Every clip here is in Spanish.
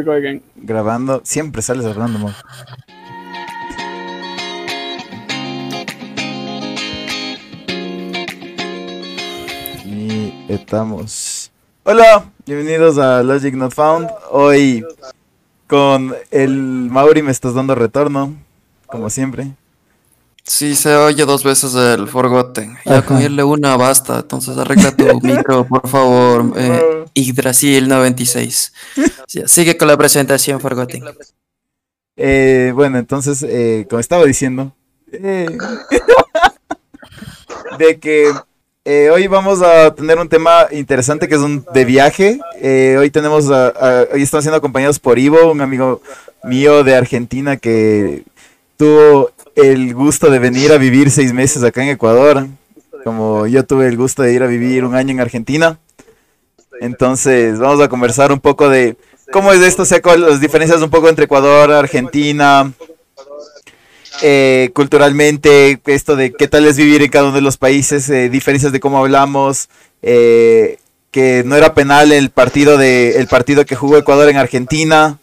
we go again. Grabando, siempre sales hablando, mo. Y estamos. Hola, bienvenidos a Logic Not Found. Hoy con el Mauri me estás dando retorno, como siempre. Sí, se oye dos veces el Forgotten. Ya con irle una basta. Entonces arregla tu micro, por favor. Eh, Yggdrasil 96. Sigue con la presentación, Forgotten. Eh, bueno, entonces, eh, como estaba diciendo, eh, de que hoy vamos a tener un tema interesante que es un de viaje. Hoy tenemos, a- a- hoy estamos siendo acompañados por Ivo, un amigo mío de Argentina que tuvo el gusto de venir a vivir seis meses acá en Ecuador, como yo tuve el gusto de ir a vivir un año en Argentina. Entonces, vamos a conversar un poco de cómo es esto, o sea, las diferencias un poco entre Ecuador, Argentina, eh, culturalmente, esto de qué tal es vivir en cada uno de los países, eh, diferencias de cómo hablamos, eh, que no era penal el partido de el partido que jugó Ecuador en Argentina,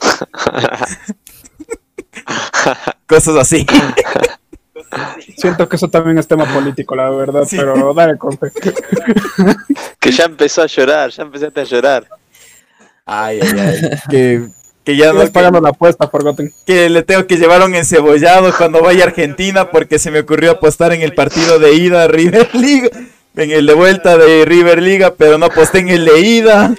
cosas así. Siento que eso también es tema político, la verdad, Sí. pero dale corte. Que ya empezó a llorar, ya empezaste a llorar. Ay, ay, ay. Que, que ya no, pagando la apuesta, Forgotten. que le tengo que llevar un encebollado cuando vaya a Argentina porque se me ocurrió apostar en el partido de ida a River Liga, en el de vuelta de River Liga, pero no aposté en el de ida.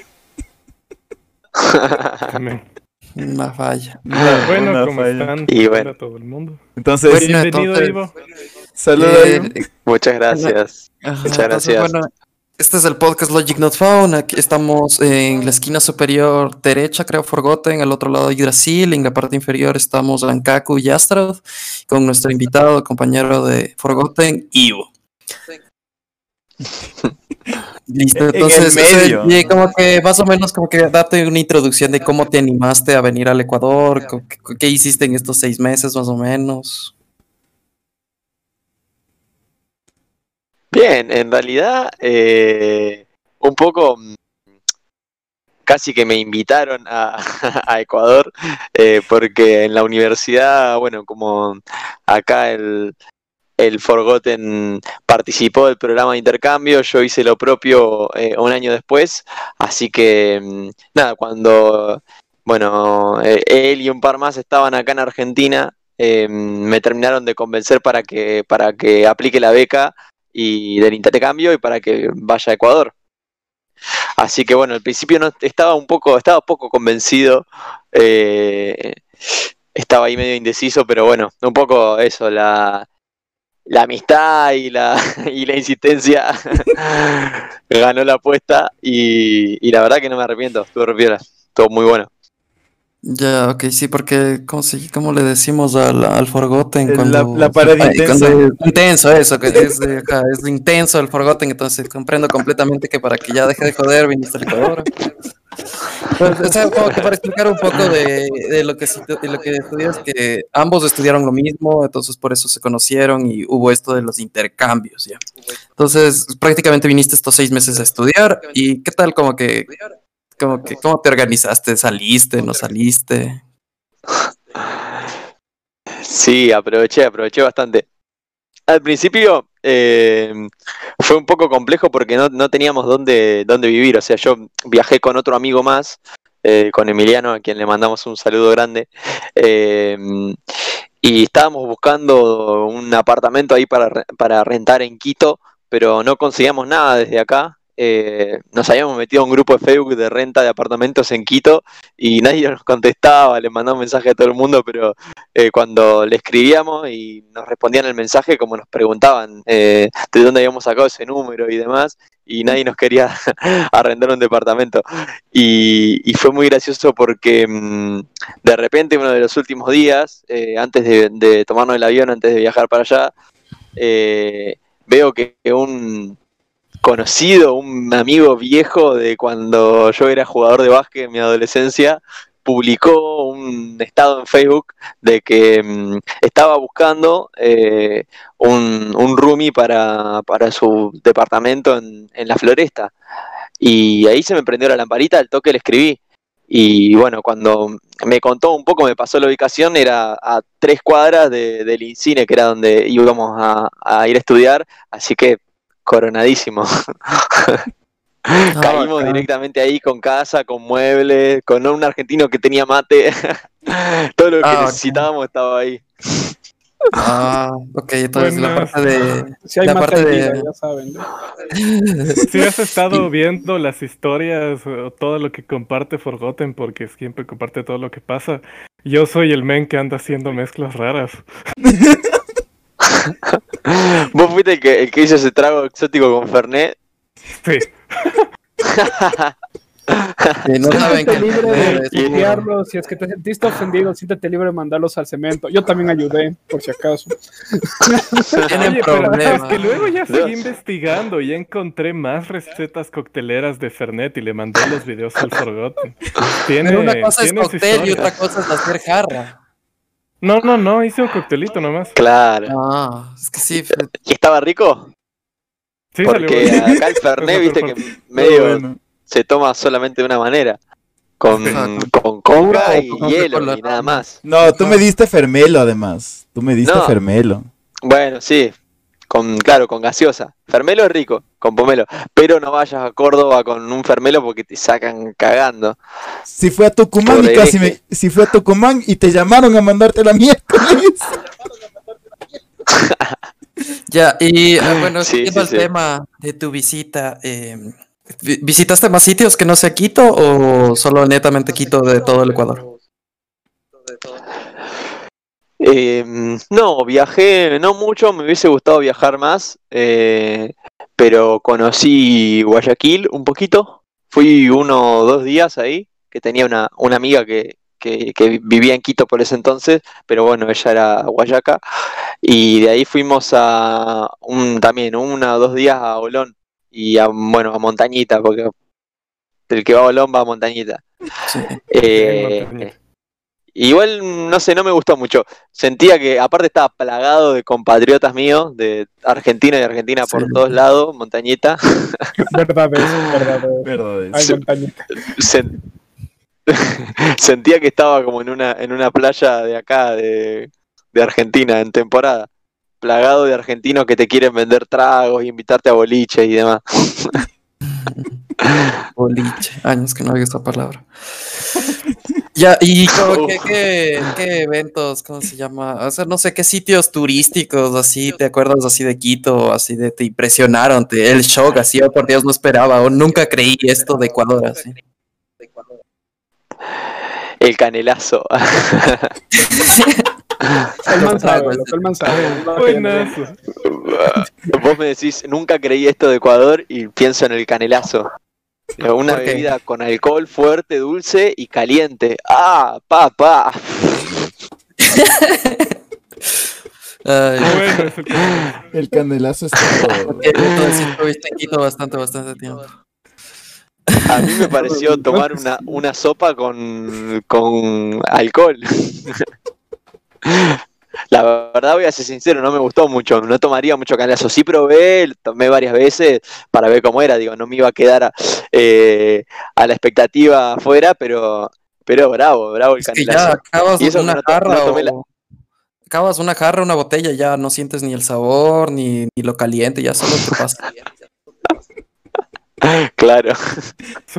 Una falla. Bueno, Una ¿cómo falla. están? Y bueno. Hola a todo el mundo. Entonces, Bueno, Bienvenido, entonces- Ivo. saludos. Eh, Muchas gracias. Ajá, Muchas entonces, gracias. bueno, este es el podcast Logic Not Found. Aquí estamos en la esquina superior derecha, creo, Forgotten. Al otro lado, Yggdrasil. En la parte inferior estamos Ankaku y Astraud. Con nuestro invitado, compañero de Forgotten, Ivo. Listo, En el entonces, ese- y como que más o menos como que date una introducción de cómo te animaste a venir al Ecuador, qué hiciste en estos seis meses más o menos. Bien, en realidad, eh, un poco mm, casi que me invitaron a, Ecuador, eh, porque en la universidad, bueno, como acá el, el Forgotten participó del programa de intercambio, yo hice lo propio eh, un año después, así que mm, nada, cuando, bueno, eh, él y un par más estaban acá en Argentina, me terminaron de convencer para que, para que aplique la beca y del intercambio y para que vaya a Ecuador. Así que bueno, al principio no estaba un poco, estaba poco convencido, eh, estaba ahí medio indeciso, pero bueno, un poco eso, la, la amistad y la, y la insistencia ganó la apuesta y, la verdad que no me arrepiento, estuvo re piola, estuvo muy bueno. Ya, ok, sí, porque ¿cómo, se- cómo le decimos al, al Forgotten El- cuando... la- la pared Ay, intensa. cuando- intenso, eso, que es, de- es intenso el Forgotten, entonces comprendo completamente que para que ya deje de joder viniste al Ecuador. Pues, o sea, como que para explicar un poco de, de lo que de lo que estudias, que ambos estudiaron lo mismo, entonces por eso se conocieron y hubo esto de los intercambios, ya. Entonces, prácticamente viniste estos seis meses a estudiar y ¿qué tal como que, que, cómo te organizaste? ¿Saliste, no saliste? Sí, aproveché, aproveché bastante. Al principio eh, fue un poco complejo porque no, no teníamos dónde, dónde vivir. O sea, yo viajé con otro amigo más, eh, con Emiliano, a quien le mandamos un saludo grande. eh, y estábamos buscando un apartamento ahí para, para rentar en Quito, pero no conseguíamos nada desde acá. Eh, nos habíamos metido a un grupo de Facebook de renta de apartamentos en Quito y nadie nos contestaba, le mandaba un mensaje a todo el mundo, pero eh, cuando le escribíamos y nos respondían el mensaje, como nos preguntaban eh, de dónde habíamos sacado ese número y demás, y nadie nos quería arrendar un departamento. Y, fue muy gracioso porque mm, de repente, uno de los últimos días, antes de, tomarnos el avión, antes de viajar para allá, veo que un conocido, un amigo viejo de cuando yo era jugador de básquet en mi adolescencia, publicó un estado en Facebook de que mm, estaba buscando eh, un, roomie para, su departamento en, la floresta. Y ahí se me prendió la lamparita, al toque le escribí. Y bueno, cuando me contó un poco, me pasó la ubicación, era a tres cuadras de- del Incine, que era donde íbamos a ir a estudiar, así que coronadísimo. Caímos bacán. directamente ahí con casa, con muebles, con un argentino que tenía mate. Todo lo que Ah, necesitábamos estaba ahí. Ah, ok, entonces la Buenas. parte de... Si hay La parte de- ya saben. ¿no? Si has estado viendo las historias o todo lo que comparte Forgotten, porque siempre comparte todo lo que pasa, yo soy el men que anda haciendo mezclas raras. Vos fuiste el que, el que hizo ese trago exótico con Fernet. Sí. que no saben que... Libre de enviarlos. Si es que te sentiste ofendido, siéntete libre de mandarlos al cemento. Yo también ayudé, por si acaso. Tienen Oye, pero problemas. es que luego ya Dios. seguí investigando y ya encontré más recetas cocteleras de Fernet y le mandé los videos al Forgotten. Tiene, Pero una cosa es tiene cóctel y otra cosa es hacer jarra. No, no, no, hice un coctelito nomás. Claro. Ah, es que sí, ¿Y estaba rico? Sí, Porque acá el Fernet, viste que medio Bueno. se toma solamente de una manera. Con, con coca y hielo y nada más. No, tú me diste fermelo además. Tú me diste No. fermelo. Bueno, sí. Con, claro, con gaseosa. Fermelo es rico, con pomelo. Pero no vayas a Córdoba con un fermelo porque te sacan cagando. Si fue a Tucumán Por y casi me... Si fue a Tucumán y te llamaron a mandarte la miércoles. Ya, y eh, bueno, Sí, siguiendo sí, el sí. tema de tu visita, eh, vi- ¿visitaste más sitios que no sea Quito o solo netamente Quito de todo el Ecuador? Eh, no, viajé, no mucho, me hubiese gustado viajar más, eh, pero conocí Guayaquil un poquito. Fui uno o dos días ahí, que tenía una, una amiga que, que, que vivía en Quito por ese entonces, pero bueno, ella era guayaca. Y de ahí fuimos a un, también uno o dos días a Olón y a, bueno, a Montañita, porque el que va a Olón va a Montañita. Sí. Eh, Montañita. Igual, no sé, no me gustó mucho. Sentía que, aparte, estaba plagado de compatriotas míos, de Argentina y Argentina por Sí. todos lados, montañita. Verdad verdad. Verdad es. Ay, Sí. montañita. Sen- Sentía que estaba como en una, en una playa de acá, de, de Argentina, en temporada. Plagado de argentinos que te quieren vender tragos y invitarte a boliche y demás. Boliche, años que no oigo esa palabra. Ya, y como que- qué, qué eventos, ¿cómo se llama? O sea, no sé qué sitios turísticos así, ¿te acuerdas así de Quito, así de te impresionaron, te, el shock, así, oh, por Dios, no esperaba, o nunca creí esto de Ecuador, así. El canelazo. El sabe, el man sabe. No, Buenazo. Vos me decís, nunca creí esto de Ecuador y pienso en el canelazo. Una bebida con alcohol fuerte, dulce y caliente. ¡Ah, papá! El canelazo es todo. entonces sí estuviste en Quito bastante, bastante tiempo. A mí me pareció tomar una, una sopa con, con alcohol. La verdad voy a ser sincero, no me gustó mucho, no tomaría mucho canelazo. Sí probé, tomé varias veces para ver cómo era, digo, no me iba a quedar a, eh, a la expectativa afuera, pero, pero bravo, bravo el Es que canelazo. ya acabas Y eso que una no jarra no tomé la- o- acabas una jarra, una botella, ya no sientes ni el sabor, ni, ni lo caliente, ya solo te pasa. Claro.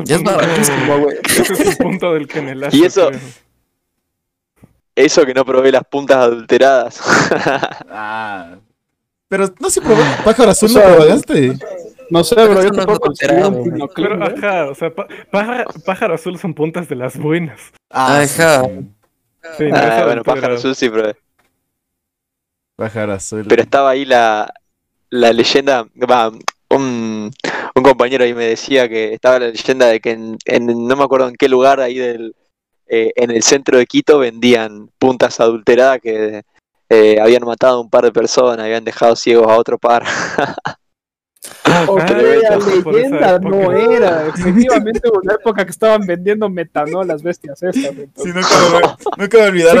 Ya es baratísimo, güey. Ese es el punto del canelazo. Y eso- creo. Eso que no probé las puntas adulteradas. Ah. Pero no se probó. Pájaro azul O sea, no probaste. No sé, Pero yo no güey. pinoclín, Pero ¿eh? ajá, o sea, pájaro, pájaro azul son puntas de las buenas. Ah, Ajá. sí, no Ah, bueno, adulterado. pájaro azul sí probé. Pájaro azul. Pero estaba ahí la, la leyenda, va, un, un compañero ahí me decía que estaba la leyenda de que en, en- no me acuerdo en qué lugar ahí del, eh, en el centro de Quito vendían puntas adulteradas que eh, habían matado a un par de personas, habían dejado ciegos a otro par. Ok, Ah, esa leyenda no era. Efectivamente, una época que estaban vendiendo metanol las bestias estas. Sí, nunca me, voy- nunca me sí olvidar.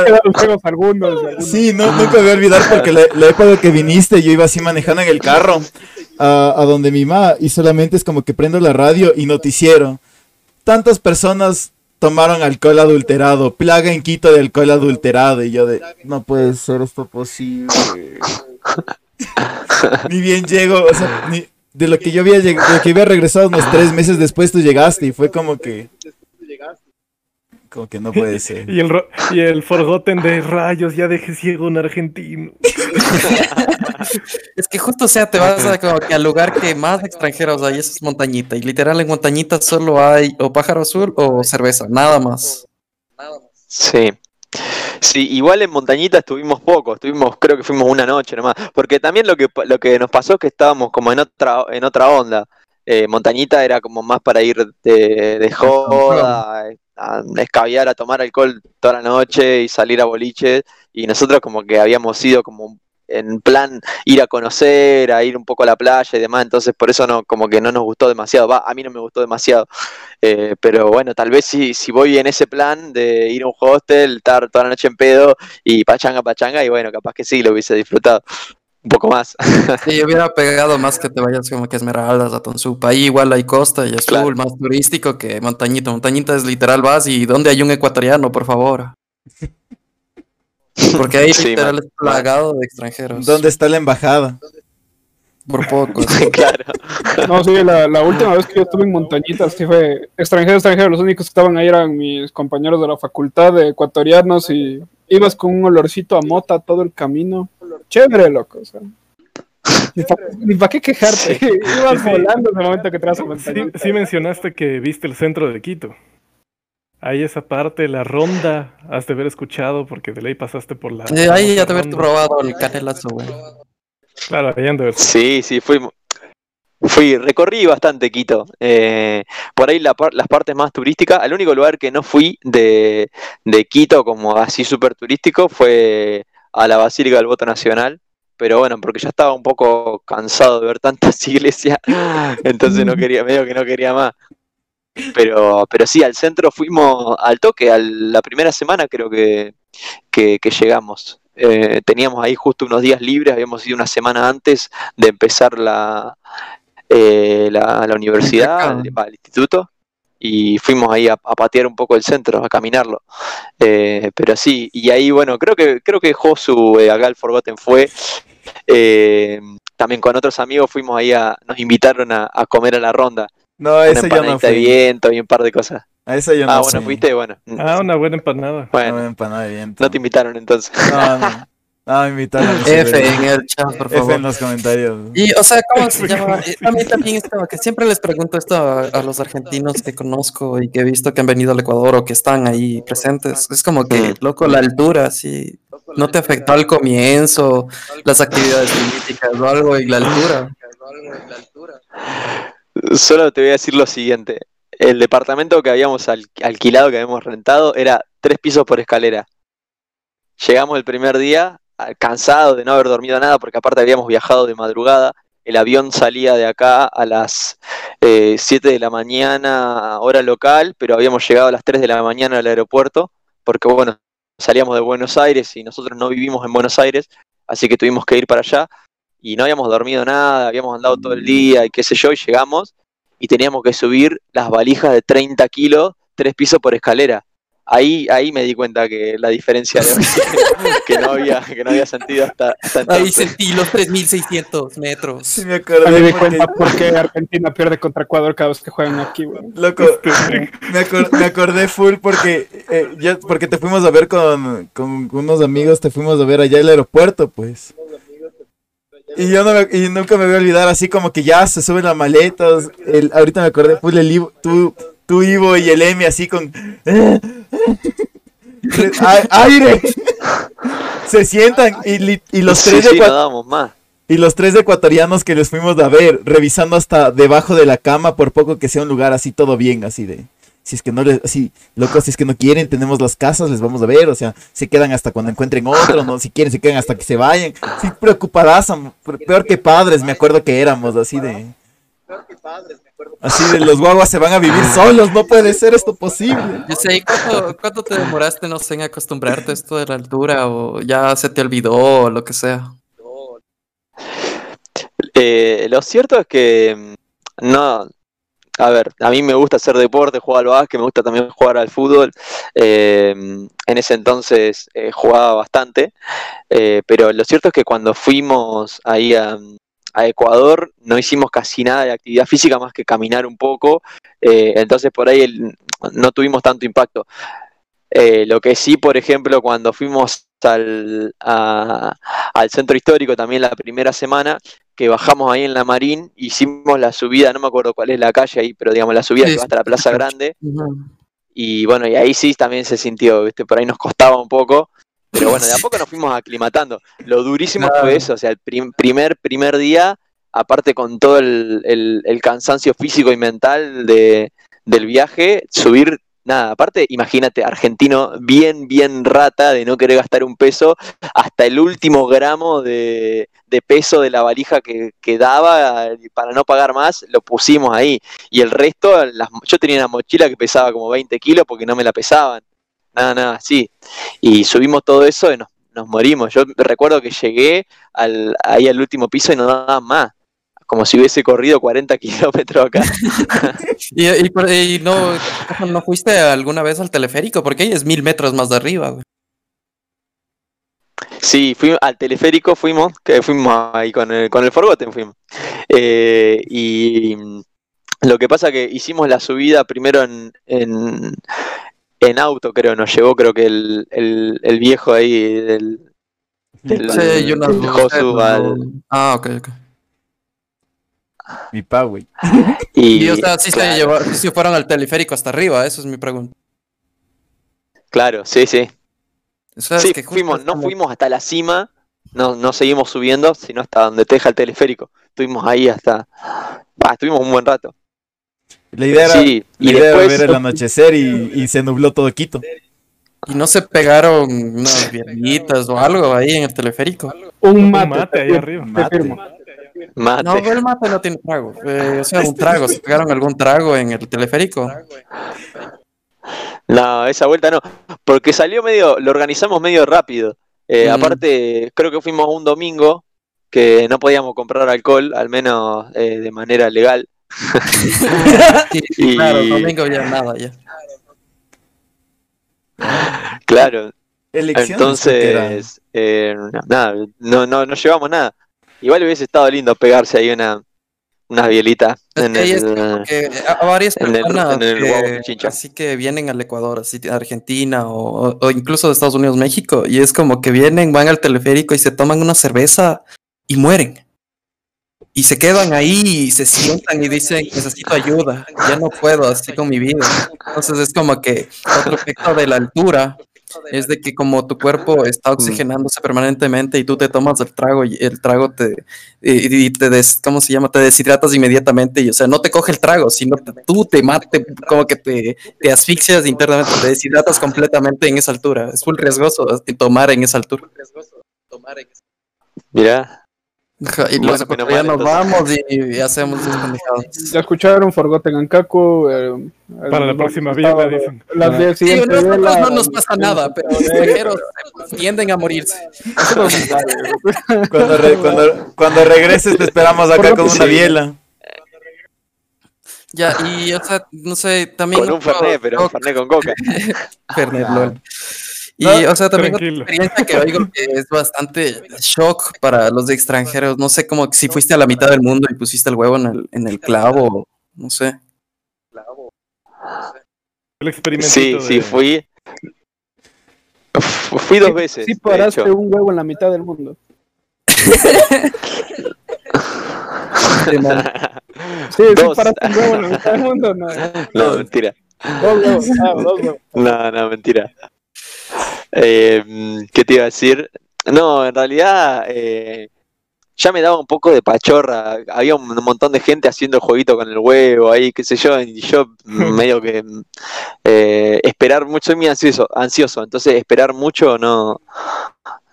algunos. algunos. Sí, no, nunca me voy a olvidar porque la, la época que viniste yo iba así manejando en el carro a, a donde mi mamá y solamente es como que prendo la radio y noticiero. Tantas personas tomaron alcohol adulterado, plaga en Quito de alcohol adulterado. Y yo de, no puede ser esto posible. ni bien llego, o sea, ni- de lo que yo había, de lo que había regresado unos tres meses después, tú llegaste y fue como que, como que no puede ser. Y el, y el Forgotten de rayos, ya dejé ciego un argentino. Es que justo, o sea, te vas a, como que al lugar que más extranjeros hay, eso es montañita. Y literal en montañita solo hay o pájaro azul o cerveza, nada más. Sí. Sí, igual en Montañita estuvimos poco, estuvimos, creo que fuimos una noche nomás, porque también lo que lo que nos pasó es que estábamos como en otra en otra onda. Eh, Montañita era como más para ir de, de joda, a escabiar, a tomar alcohol toda la noche y salir a boliches, y nosotros como que habíamos ido como en plan ir a conocer, a ir un poco a la playa y demás, entonces por eso no, como que no nos gustó demasiado, va, a mí no me gustó demasiado. Eh, pero bueno, tal vez si, si voy en ese plan de ir a un hostel, estar toda la noche en pedo y pachanga, pachanga, y bueno, capaz que sí, lo hubiese disfrutado un poco más. Sí, yo hubiera pegado más que te vayas como que Esmeraldas, a Tonsupa. Ahí igual hay costa y Claro. full, más turístico que Montañita. Montañita es literal vas y ¿dónde hay un ecuatoriano, por favor? Porque ahí Sí, literal man. es plagado de extranjeros. ¿Dónde está la embajada? Por poco. claro. No, sí, la, la última vez que yo estuve en Montañitas, sí fue extranjero, extranjero. Los únicos que estaban ahí eran mis compañeros de la facultad de ecuatorianos y ibas con un olorcito a mota todo el camino. Chévere, loco. O sea. Ni para qué quejarte. Ibas Sí. volando en el momento que te vas a Sí, sí mencionaste que viste el centro de Quito. Ahí esa parte, la ronda, has de haber escuchado porque de ley pasaste por la... Sí, ahí ya te ronda. probado el canelazo, güey. Claro, ahí han de haber Sí, sí, fui, fui, recorrí bastante Quito. Eh, por ahí la par- las partes más turísticas, el único lugar que no fui de, de Quito como así súper turístico fue a la Basílica del Voto Nacional. Pero bueno, porque ya estaba un poco cansado de ver tantas iglesias, entonces no quería, medio que no quería más. Pero, pero sí, al centro fuimos al toque, a la primera semana creo que, que, que llegamos. Eh, teníamos ahí justo unos días libres, habíamos ido una semana antes de empezar la, eh, la, la universidad, el, va, el instituto, y fuimos ahí a, a patear un poco el centro, a caminarlo. Eh, pero sí, y ahí bueno, creo que creo que Josu eh, acá el Forgotten fue. eh, también con otros amigos fuimos ahí a, nos invitaron a, a comer a la ronda. No, Una ese yo no empanadita de fui. viento y un par de cosas. A esa yo no ah, bueno, fui. fuiste, bueno. Ah, una buena empanada. Bueno, No, empanada de viento. no te invitaron entonces. No, no. Invitaron. no sé, F en el chat, por F favor. en los comentarios. Y, o sea, ¿cómo se llama? Eh, A mí también es como que siempre les pregunto esto a, a los argentinos que conozco y que he visto que han venido al Ecuador o que están ahí presentes. Es como que, Mm. loco, la altura, sí. ¿No te afectó al comienzo las actividades políticas o algo y la altura? Solo te voy a decir lo siguiente. El departamento que habíamos al- alquilado, que habíamos rentado, era tres pisos por escalera. Llegamos el primer día, ah, cansados de no haber dormido nada, porque aparte habíamos viajado de madrugada. El avión salía de acá a las eh, 7 de la mañana, hora local, pero habíamos llegado a las 3 de la mañana al aeropuerto, porque bueno, salíamos de Buenos Aires y nosotros no vivimos en Buenos Aires, así que tuvimos que ir para allá y no habíamos dormido nada, habíamos andado todo el día y qué sé yo, y llegamos y teníamos que subir las valijas de 30 kilos, tres pisos por escalera. Ahí, ahí me di cuenta que la diferencia de que no había, que no había sentido hasta, hasta Ahí entonces. sentí los 3600 metros. Sí, me A mí me acordé di cuenta por qué Argentina pierde contra Ecuador cada vez que juegan aquí, güey. loco, me, acor- me acordé full porque, eh, ya- porque te fuimos a ver con, con unos amigos, te fuimos a ver allá el aeropuerto, pues. Y yo no me- y nunca me voy a olvidar, así como que ya se suben las maletas. El, ahorita me acordé full el Ivo, tú, tú Ivo y el Emi así con A- aire. Se sientan y, los Sí, tres sí, no más. y los tres ecuatorianos que les fuimos a ver, revisando hasta debajo de la cama, por poco que sea un lugar así todo bien, así de. Si es que no les, así, locos, si es que no quieren, tenemos las casas, les vamos a ver, o sea, se quedan hasta cuando encuentren otro, no, si quieren, se quedan hasta que se vayan. Sí, preocupadas, peor que padres, me acuerdo que éramos, así de. Así de los guaguas se van a vivir solos, no puede ser esto posible. Yo sé, ¿y cuánto, cuánto te demoraste, no sé, en acostumbrarte a esto de la altura o ya se te olvidó o lo que sea? Eh, lo cierto es que mm, no, a ver, a mí me gusta hacer deporte, jugar al básquet, me gusta también jugar al fútbol. Eh, en ese entonces eh, jugaba bastante, eh, pero lo cierto es que cuando fuimos ahí a, a Ecuador no hicimos casi nada de actividad física más que caminar un poco, eh, entonces por ahí el- no tuvimos tanto impacto. Eh, lo que sí, por ejemplo, cuando fuimos al, a- al centro histórico también la primera semana, que bajamos ahí en la Marín, hicimos la subida, no me acuerdo cuál es la calle ahí, pero digamos la subida Sí, que va hasta la Plaza. Grande, y bueno, y ahí sí también se sintió, ¿viste? Por ahí nos costaba un poco, pero bueno, de a poco nos fuimos aclimatando. Lo durísimo fue eso, o sea, el prim- primer, primer día, aparte con todo el, el- el cansancio físico y mental de, del viaje, subir, nada, aparte, imagínate, argentino bien, bien rata de no querer gastar un peso, hasta el último gramo de, de peso de la valija que, que daba, para no pagar más, lo pusimos ahí. Y el resto, las- yo tenía una mochila que pesaba como 20 kilos porque no me la pesaban. Nada, nada, sí. Y subimos todo eso y nos, nos morimos. Yo recuerdo que llegué al, ahí al último piso y no daba más. Como si hubiese corrido 40 kilómetros acá. ¿Y, y por- y no, no fuiste alguna vez al teleférico? Porque ahí es mil metros más de arriba, güey. Sí, fuimos al teleférico, fuimos, que fuimos ahí con el, con el Forgotten fuimos. Eh, y lo que pasa que hicimos la subida primero en, en, en auto, creo, nos llevó creo que el, el, el viejo ahí del, del, Sí, yo no- del Josu al- Ah, ok, ok. Mi pa, güey. y, Y, o sea, sí claro, se llevó, sí fueron al teleférico hasta arriba, eso es mi pregunta. claro, sí, sí. O sea, es Sí, que fuimos, no como- fuimos hasta la cima, no, no seguimos subiendo, sino hasta donde te deja el teleférico. Estuvimos ahí hasta. Ah, estuvimos un buen rato. La idea era, Sí, la y idea era después. ver el anochecer y, y se nubló todo Quito. Y no se pegaron unas viejitas o algo ahí en el teleférico. Un mate. mate ahí arriba. te Mate. Mate. No, el mate no tiene trago. Eh, o sea, un trago. ¿Se pegaron algún trago en el teleférico? No, esa vuelta no. Porque salió medio, lo organizamos medio rápido. Eh, Mm. Aparte, creo que fuimos un domingo que no podíamos comprar alcohol, al menos eh, de manera legal. Sí, Y- claro, domingo ya nada, ya. Claro, Elecciones, entonces, eh, nada, no, no, no llevamos nada. Igual hubiese estado lindo pegarse ahí una, unas bielitas Es en el, que a varias en el- personas en el que- Guau Pichincha. así que vienen al Ecuador, así de Argentina o, o- o incluso de Estados Unidos, México, y es como que vienen, van al teleférico y se toman una cerveza y mueren. Y se quedan ahí y se sientan y dicen, necesito ayuda, ya no puedo así con mi vida. Entonces es como que otro efecto de la altura es de que como tu cuerpo está oxigenándose permanentemente y tú te tomas el trago y el trago te, y, y te des, ¿cómo se llama? Te deshidratas inmediatamente y o sea, no te coge el trago, sino te- tú te mates, como que te, te asfixias internamente, te deshidratas completamente en esa altura. Es muy riesgoso tomar en esa altura. Mirá, Ajá, Y Bueno, los ecuatorianos entonces. vamos y, y hacemos. Ya escucharon Forgotten Ankaku. eh, Para la próxima biela, dicen. Las Ah. Sí, a nosotros biela, no nos pasa nada, pero los extranjeros tienden a morirse. Cuando, re- cuando, cuando regreses te esperamos acá con una sí. biela. Ya, y o sea, no sé, también. con un Fernet, pero un Fernet con coca. Fernet, lol. Y, No, o sea, también otra tranquilo. experiencia que oigo que es bastante shock para los extranjeros. No sé, como si fuiste a la mitad del mundo y pusiste el huevo en el, en el clavo, no sé. El experimento. Sí, sí, fui. Fu- Fui dos veces. Sí de paraste hecho. un huevo en la mitad del mundo. Sí, sí Dos. paraste un huevo en la mitad del mundo. No, No, mentira. dos huevos. Ah, dos huevos. No, no, mentira. Eh, ¿Qué te iba a decir? No, en realidad eh, ya me daba un poco de pachorra. Había un montón de gente haciendo el jueguito con el huevo ahí, qué sé yo, y yo medio que eh, esperar mucho, soy muy ansioso, ansioso, entonces esperar mucho no,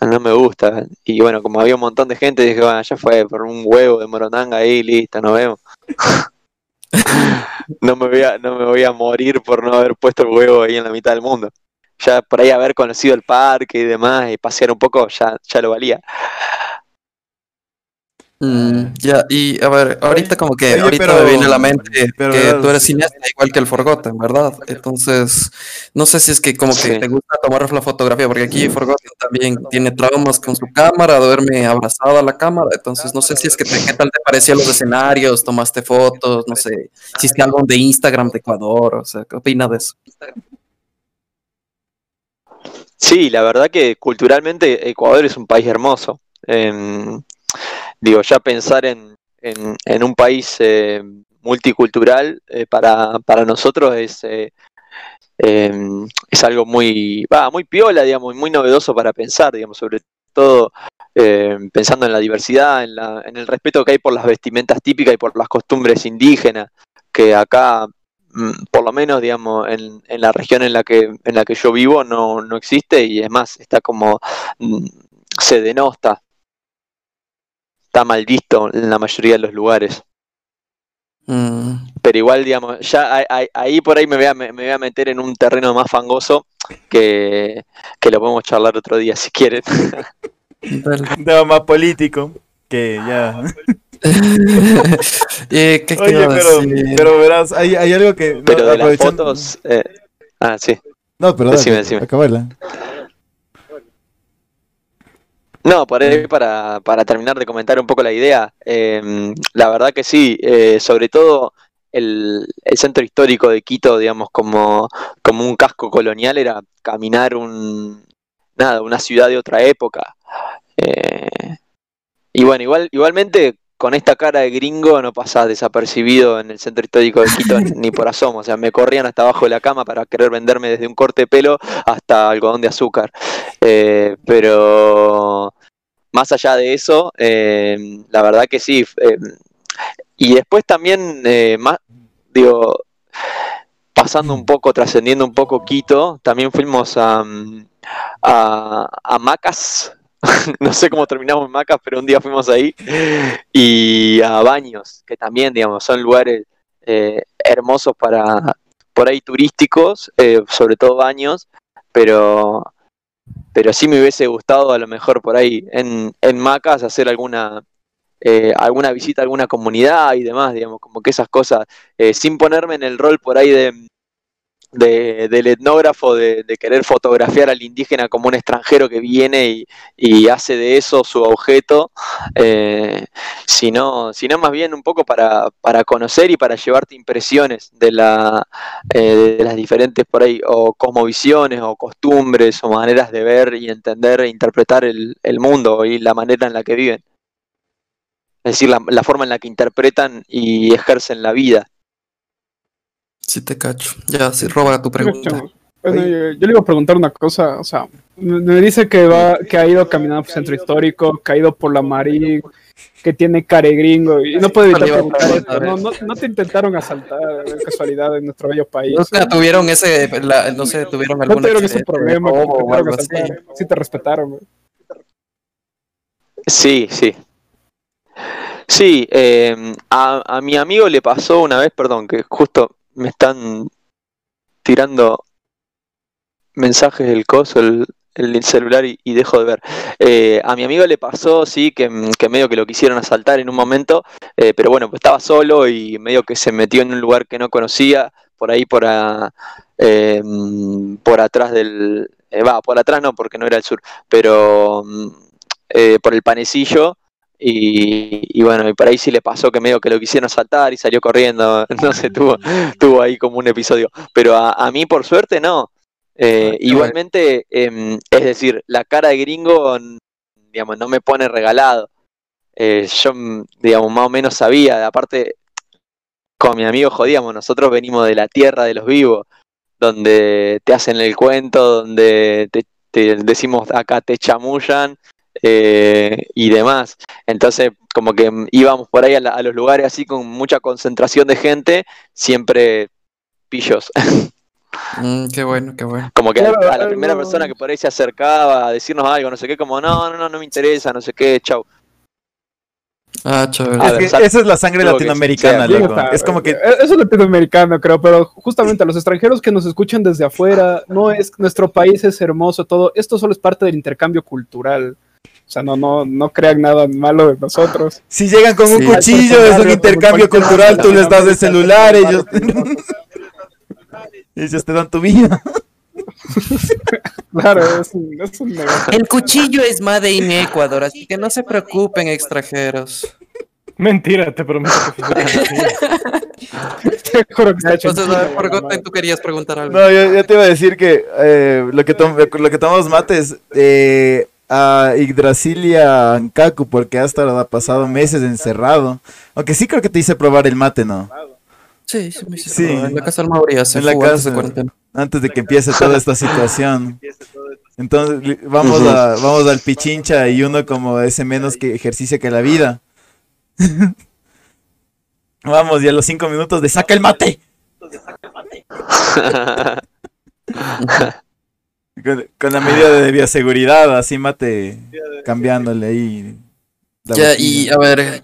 no me gusta. Y bueno, como había un montón de gente, dije, bueno, ya fue por un huevo de moronanga ahí, listo, nos vemos. no me voy a, no me voy a morir por no haber puesto el huevo ahí en la mitad del mundo. Ya por ahí haber conocido el parque y demás y pasear un poco, ya, ya lo valía. Mm, ya, y a ver, ahorita como que oye, ahorita pero- me viene a la mente pero que tú eres cineasta igual que el Forgotten, ¿verdad? Entonces, no sé si es que como que te gusta tomar la fotografía, porque aquí Forgotten también tiene traumas con su cámara, duerme abrazada a la cámara, entonces no sé si es que te, qué tal te parecían los escenarios, tomaste fotos, no sé, hiciste algo de Instagram de Ecuador, o sea, ¿qué opinas de eso? Sí, la verdad que culturalmente Ecuador es un país hermoso. Em, digo, ya pensar en, en- un país eh, multicultural eh, para, para nosotros es, eh, em, es algo muy, va, muy piola, digamos, muy novedoso para pensar, digamos, sobre todo pensando en la diversidad, en, la, en el respeto que hay por las vestimentas típicas y por las costumbres indígenas, que acá por lo menos, digamos, en, en la región en la que en la que yo vivo no, no existe y es más, está como mm, se denosta, está mal visto en la mayoría de los lugares. Mm, Pero igual, digamos, ya ahí- ahí, ahí por ahí me voy, a, me me voy a meter en un terreno más fangoso que, que lo podemos charlar otro día si quieren. dale. Un tema más político. Que ya. Eh, ¿qué te Oye, pero, verás, hay, hay algo que. no, Pero de las fotos... eh, ah, sí. No, pero Decime, dale, decime. acabarla. No, por ahí para, para terminar de comentar un poco la idea, eh, la verdad que sí, eh, sobre todo el, el centro histórico de Quito, digamos, como, como un casco colonial, era caminar un, nada, una ciudad de otra época. Eh, y bueno, igual, igualmente con esta cara de gringo no pasás desapercibido en el centro histórico de Quito ni por asomo, o sea, me corrían hasta abajo de la cama para querer venderme desde un corte de pelo hasta algodón de azúcar. Eh, pero más allá de eso, eh, la verdad que sí. eh, y después también, más, digo, pasando un poco, trascendiendo un poco Quito, también fuimos a, a, a Macas. no sé cómo terminamos en Macas, pero un día fuimos ahí. Y a Baños, que también, digamos, son lugares eh, hermosos para, por ahí turísticos, eh, sobre todo Baños, pero pero sí me hubiese gustado a lo mejor por ahí en, en Macas hacer alguna eh, alguna visita a alguna comunidad y demás, digamos, como que esas cosas, eh, sin ponerme en el rol por ahí de, de- del etnógrafo, de, querer fotografiar al indígena como un extranjero que viene y, y hace de eso su objeto, eh, sino, sino más bien un poco para, para conocer y para llevarte impresiones de, la, eh, de las diferentes por ahí, o cosmovisiones, o costumbres, o maneras de ver y entender e interpretar el, el mundo y la manera en la que viven. Es decir, la, la forma en la que interpretan y ejercen la vida. Sí te cacho. Ya, sí, roba tu pregunta. Bueno, yo, yo le iba a preguntar una cosa, o sea, me me dice que va, que ha ido caminando por el centro histórico, que ha ido por la Marín, que tiene care gringo, y no puedo evitar preguntar esto, ¿no? No, no te intentaron asaltar de casualidad en nuestro bello país. O sea, tuvieron ese, la- no sé, tuvieron No algún tuvieron ese problema, o algo así. sí te respetaron. güey. Sí, sí. Sí, eh, a, a mi amigo le pasó una vez, perdón, que justo me están tirando mensajes del coso, el, el celular y, dejo de ver. Eh, a mi amigo le pasó, sí, que, que medio que lo quisieron asaltar en un momento, eh, pero bueno, pues estaba solo y medio que se metió en un lugar que no conocía, por ahí por, a- eh, por atrás del... eh, Va, por atrás no, porque no era el sur, pero mm, por el panecillo. Y, y bueno, y por ahí sí le pasó que medio que lo quisieron asaltar y salió corriendo, no sé, tuvo, tuvo ahí como un episodio. Pero a, a mí, por suerte, no. Eh, igualmente, em, es decir, la cara de gringo, digamos, no me pone regalado. Eh, yo, mm, digamos, más o menos sabía, aparte, con mi amigo jodíamos, nosotros venimos de la tierra de los vivos, donde te hacen el cuento, donde te, te decimos acá te chamullan eh, y demás. Entonces, como que íbamos por ahí a, la- a los lugares así con mucha concentración de gente, siempre pillos. Mm, qué bueno, qué bueno. Como que Claro, a la primera algo- persona que por ahí se acercaba a decirnos algo, no sé qué, como no, no, no, no me interesa, no sé qué, chau. Ah, Es que esa es la sangre latinoamericana, Sí, loco. Es como que eh, Eso es latinoamericano, creo, pero justamente a los extranjeros que nos escuchan desde afuera, no es nuestro país es hermoso, todo. Esto solo es parte del intercambio cultural. Sea, no, no, no crean nada malo de nosotros. Si llegan con un Sí. cuchillo, es un intercambio cultural, tú les das el celular, ellos... ellos te dan tu vida. Claro, es un, es un negocio. El cuchillo es Made in Ecuador, así que no se preocupen, extranjeros. Mentira, te prometo que. Te juro que está hecho Entonces, en a ver, por tú querías preguntar algo. No, yo, yo te iba a decir que eh, lo, que tom- lo que tomamos mates eh, a Yggdrasilia Ankaku, porque hasta ha pasado meses encerrado. Aunque sí creo que te hice probar el mate, ¿no? Sí, sí, me hiciste Sí. probar. En la casa del Mauricio, se En la fue antes de casa. cuarentena. Antes de que empiece toda esta situación. Entonces, vamos, a, vamos al pichincha y uno como ese menos que ejercicio que la vida. vamos, y a los cinco minutos de saca el mate. Con, con la medida de bioseguridad, así mate cambiándole ahí. Ya, y a ver,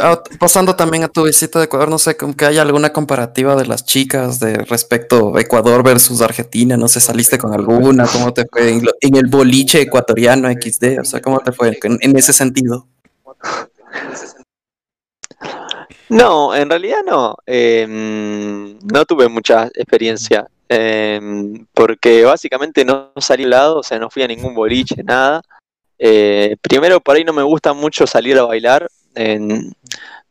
ah, pasando también a tu visita de Ecuador, no sé, como que hay alguna comparativa de las chicas de respecto a Ecuador versus Argentina, no sé, saliste con alguna, cómo te fue en, lo- en el boliche ecuatoriano XD, o sea, cómo te fue en, en ese sentido. No, en realidad no. Em, no tuve mucha experiencia. Em, porque básicamente no salí al lado, o sea, no fui a ningún boliche, nada. Eh, primero, por ahí no me gusta mucho salir a bailar.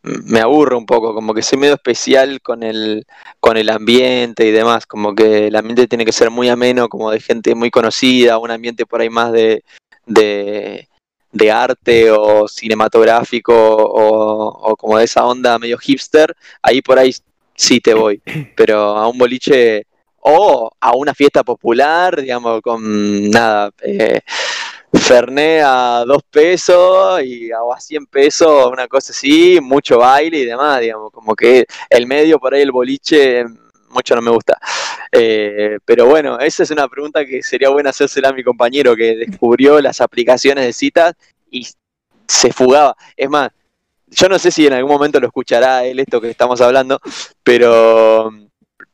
me aburro un poco, como que soy medio especial con el, con el ambiente y demás. Como que el ambiente tiene que ser muy ameno, como de gente muy conocida, un ambiente por ahí más de, de, arte o cinematográfico o como de esa onda medio hipster, ahí por ahí sí te voy. Pero a un boliche o a una fiesta popular, digamos, con nada, eh, Ferné a dos pesos y a, a 100 pesos, una cosa así, mucho baile y demás, digamos, como que el medio por ahí, el boliche, mucho no me gusta. Eh, pero bueno, esa es una pregunta que sería buena hacérsela a mi compañero que descubrió las aplicaciones de citas y se fugaba. Es más, yo no sé si en algún momento lo escuchará él esto que estamos hablando, pero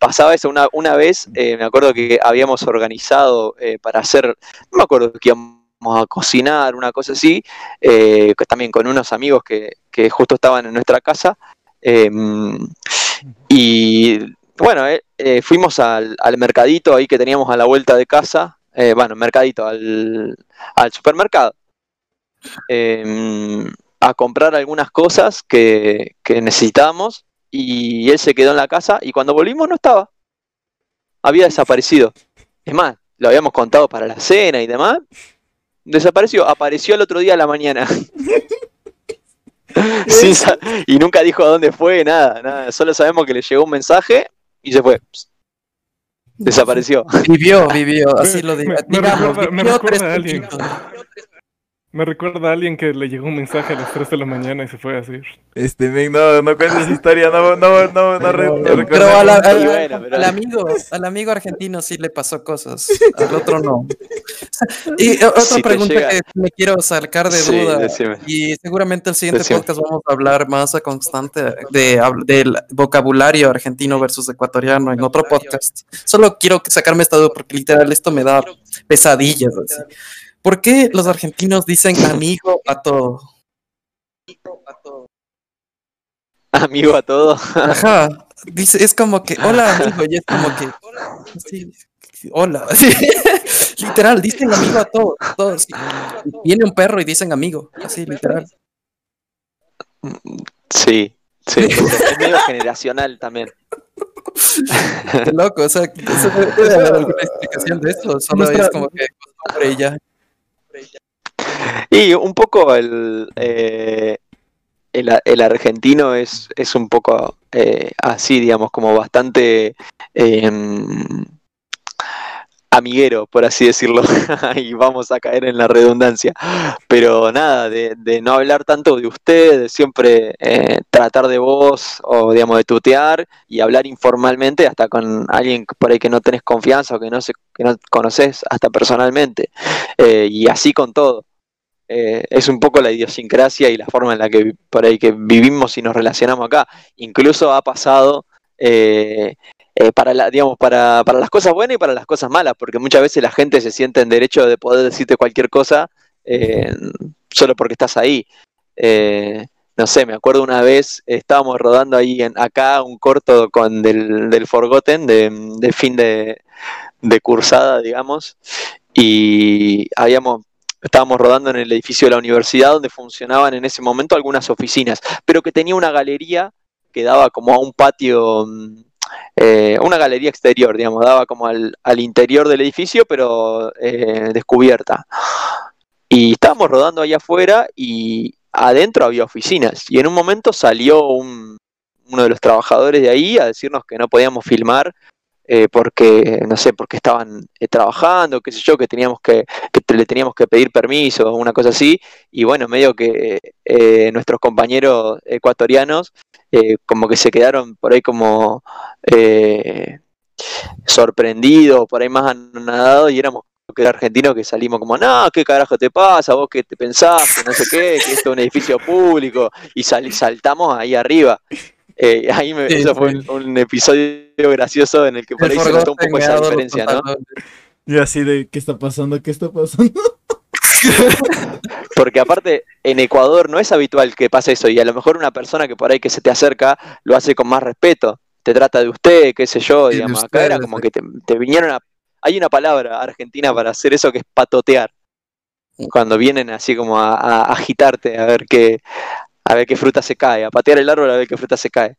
pasaba eso una, una vez, eh, me acuerdo que habíamos organizado eh, para hacer, no me acuerdo que íbamos a cocinar, una cosa así, eh, también con unos amigos que, que justo estaban en nuestra casa. eh, y bueno, fuimos al, al mercadito ahí que teníamos a la vuelta de casa, bueno, mercadito, al, al supermercado, eh, a comprar algunas cosas que, que necesitábamos y él se quedó en la casa y cuando volvimos no estaba. Había desaparecido. Es más, lo habíamos contado para la cena y demás. Desapareció, apareció el otro día a la mañana. Sin y nunca dijo a dónde fue, nada, nada. Solo sabemos que le llegó un mensaje y se fue. Desapareció. Vivió, vivió, así lo digo. Me- recuerda- me a alguien. Me recuerda a alguien que le llegó un mensaje a las 3 de la mañana y se fue así. Este, no, no cuentes historia, no, no, no, no, Pero recuerdo. a la- al, amigo, al amigo argentino sí le pasó cosas, al otro no. Y otra pregunta llega- que me quiero sacar de Sí, duda, decime. y seguramente el siguiente Decime. podcast vamos a hablar más a constante de, del vocabulario argentino versus ecuatoriano en otro podcast. Solo quiero sacarme esta duda porque literal esto me da pesadillas. así. ¿Por qué los argentinos dicen amigo a todo? Amigo a todos. Ajá, dice, es como que, hola amigo, y es como que, sí, hola, sí. literal, dicen amigo a todos, todos. Viene un perro y dicen amigo, así, literal. Sí, sí. Es medio generacional también. Qué loco, o sea, debe haber alguna explicación de eso, solo es como que costumbre y ya. Y un poco el, eh, el, el argentino es, es un poco eh, así, digamos, como bastante eh, amiguero, por así decirlo, y vamos a caer en la redundancia. Pero nada, de, no hablar tanto de usted, de siempre eh, tratar de vos o, digamos, de tutear y hablar informalmente hasta con alguien por ahí que no tenés confianza o que no, no conoces hasta personalmente. Eh, y así con todo. Eh, es un poco la idiosincrasia y la forma en la que por ahí que vivimos y nos relacionamos acá. Incluso ha pasado eh, para, la, digamos, para, para las cosas buenas y para las cosas malas, porque muchas veces la gente se siente en derecho de poder decirte cualquier cosa eh, solo porque estás ahí. Eh, no sé, me acuerdo una vez, estábamos rodando ahí en, acá un corto con del, del Forgotten, de, de fin de, de cursada, digamos, y habíamos estábamos rodando en el edificio de la universidad donde funcionaban en ese momento algunas oficinas, pero que tenía una galería que daba como a un patio, mm, eh, una galería exterior, digamos, daba como al, interior del edificio, pero eh, descubierta. Y estábamos rodando allá afuera y adentro había oficinas. Y en un momento salió un- uno de los trabajadores de ahí a decirnos que no podíamos filmar eh, porque, no sé, porque estaban eh, trabajando, qué sé yo, que teníamos que, que le teníamos que pedir permiso o una cosa así. Y bueno, medio que eh, nuestros compañeros ecuatorianos eh, como que se quedaron por ahí como eh, sorprendidos, por ahí más anonadados y éramos que argentinos que salimos como, no, ¿qué carajo te pasa? ¿Vos qué te pensás? No sé qué, que esto es un edificio público y sal- saltamos ahí arriba. Eh, ahí me- Sí, eso fue un, un episodio gracioso en el que por El ahí se notó un poco esa diferencia, ¿no? Y así de, ¿qué está pasando? ¿Qué está pasando? Porque aparte, en Ecuador no es habitual que pase eso, y a lo mejor una persona que por ahí que se te acerca lo hace con más respeto, te trata de usted, qué sé yo, digamos, acá era como que te, te vinieron a... Hay una palabra argentina para hacer eso que es patotear, cuando vienen así como a, a agitarte, a ver qué, a ver qué fruta se cae, a patear el árbol a ver qué fruta se cae.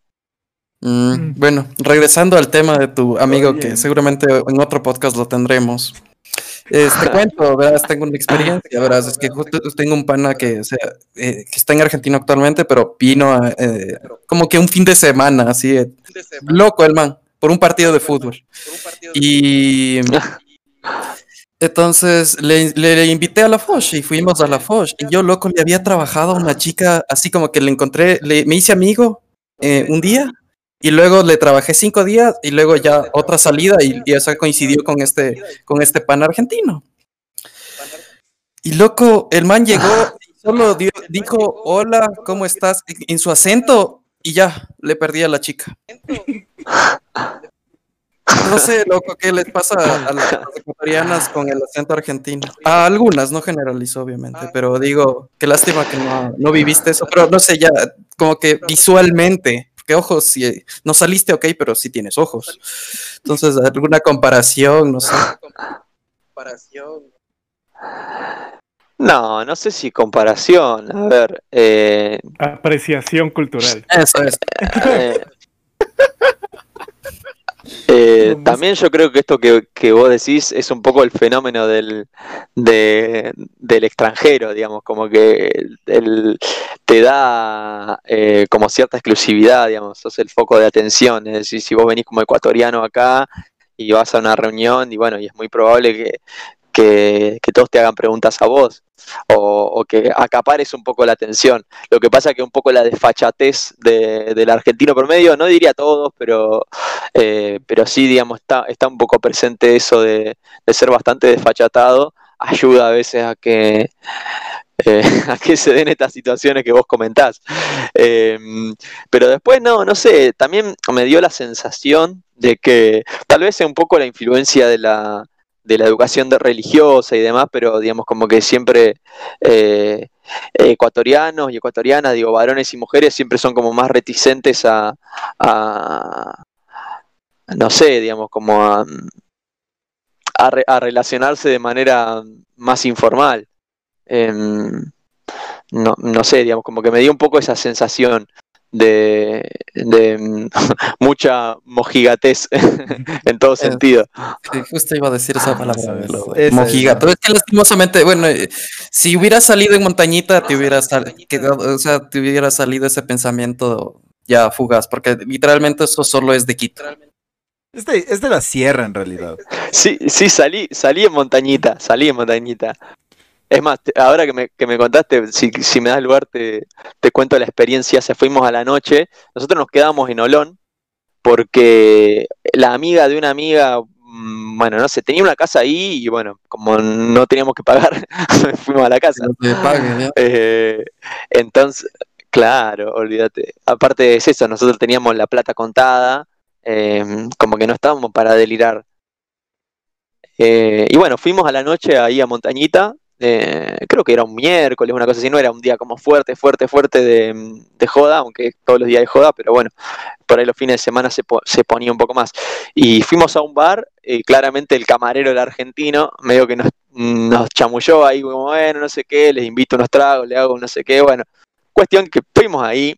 Mm, bueno, regresando al tema de tu amigo, que seguramente en otro podcast lo tendremos. Este cuento, verás, tengo una experiencia, verás, es que justo tengo un pana que, o sea, eh, que está en Argentina actualmente, pero vino a, eh, como que un fin de semana, así, eh, loco el man, por un partido de fútbol. Y entonces le, le- invité a la Foch y fuimos a la Foch. Y yo, loco, le había trabajado a una chica, así como que le encontré, le, me hice amigo eh, un día y luego le trabajé cinco días y luego ya otra salida y, y esa coincidió con este, con este pan argentino. Y loco, el man llegó y solo dio- dijo, hola, ¿cómo estás? En su acento y ya, le perdí a la chica. No sé, loco, qué les pasa a las ecuatorianas con el acento argentino. A algunas, no generalizo, obviamente, pero digo, qué lástima que no, no viviste eso, pero no sé, ya, como que visualmente, porque ojos, sí, no saliste ok, pero sí tienes ojos. Entonces, alguna comparación, no sé. No, no sé si comparación, a ver, eh, Apreciación cultural. Eso es. Eh, eh, también yo creo que esto que, que vos decís es un poco el fenómeno del, de- del extranjero, digamos, como que el- el- te da eh, como cierta exclusividad, digamos, sos el foco de atención, es decir, si vos venís como ecuatoriano acá y vas a una reunión y bueno, y es muy probable que, que, todos te hagan preguntas a vos o, que acapares un poco la atención. Lo que pasa que un poco la desfachatez de- del argentino promedio, no diría todos, pero, eh, pero sí, digamos, está, está un poco presente eso de, ser bastante desfachatado, ayuda a veces a que, eh, a que se den estas situaciones que vos comentás. Eh, pero después, no, no sé, también me dio la sensación de que tal vez sea un poco la influencia de la, de la educación de religiosa y demás, pero digamos como que siempre eh, ecuatorianos y ecuatorianas, digo, varones y mujeres siempre son como más reticentes a, a no sé, digamos, como a, a, a relacionarse de manera más informal. Em, no, no sé, digamos, como que me dio un poco esa sensación de, de mm, mucha mojigatez en todo sentido. Sí, justo iba a decir esa Ah, palabra. es mojigato. Es que lastimosamente, bueno, eh, si hubiera salido en montañita, te hubiera sal- quedado, o sea, te hubiera salido ese pensamiento ya fugaz, porque literalmente eso solo es de Quito. Es de, es de la sierra en realidad. Sí, sí, salí, salí en montañita, salí en montañita. Es más, ahora que me, que me contaste, si, si me das lugar, te, te cuento la experiencia. Se fuimos a la noche. Nosotros nos quedamos en Olón porque la amiga de una amiga, mm, bueno, no sé, tenía una casa ahí y bueno, como no teníamos que pagar, fuimos a la casa. No te pague, ¿ya? Eh, entonces, claro, olvídate. Aparte es eso, nosotros teníamos la plata contada, eh, como que no estábamos para delirar. Eh, y bueno, fuimos a la noche ahí a Montañita, eh, creo que era un miércoles, una cosa así, no era un día como fuerte, fuerte, fuerte de, joda, aunque todos los días de joda, pero bueno, por ahí los fines de semana se, po- se ponía un poco más. Y fuimos a un bar, y claramente el camarero el argentino, medio que nos, nos chamulló ahí, como, bueno, no sé qué, les invito unos tragos, le hago no sé qué, bueno. Cuestión que fuimos ahí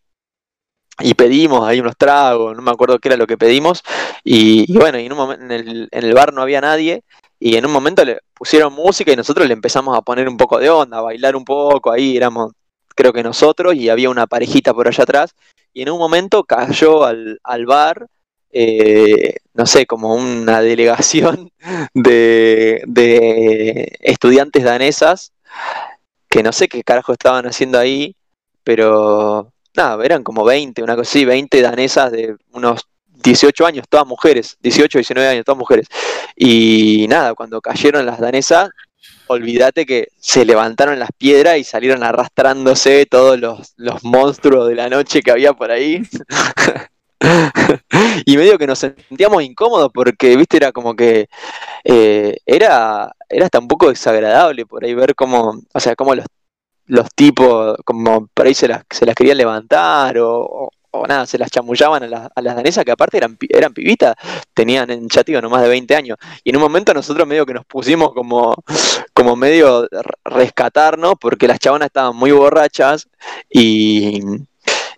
y pedimos ahí unos tragos, no me acuerdo qué era lo que pedimos, y, y bueno, y en, un momen- en, el, en el bar no había nadie, y en un momento le pusieron música y nosotros le empezamos a poner un poco de onda, a bailar un poco, ahí éramos, creo que nosotros, y había una parejita por allá atrás, y en un momento cayó al, al bar, eh, no sé, como una delegación de, de estudiantes danesas, que no sé qué carajo estaban haciendo ahí, pero nada, eran como 20, una cosa así, 20 danesas de unos 18 años, todas mujeres, 18, 19 años, todas mujeres. Y nada, cuando cayeron las danesas, olvídate que se levantaron las piedras y salieron arrastrándose todos los, los monstruos de la noche que había por ahí. y medio que nos sentíamos incómodos porque, viste, era como que eh, era, era hasta un poco desagradable por ahí ver cómo, o sea, cómo los, los tipos, como por ahí se las, se las querían levantar o, o- nada, se las chamullaban a, las- danesas que aparte eran, eran pibitas, tenían, en digo, no más de 20 años. Y en un momento nosotros medio que nos pusimos como, como medio rescatarnos porque las chabonas estaban muy borrachas y,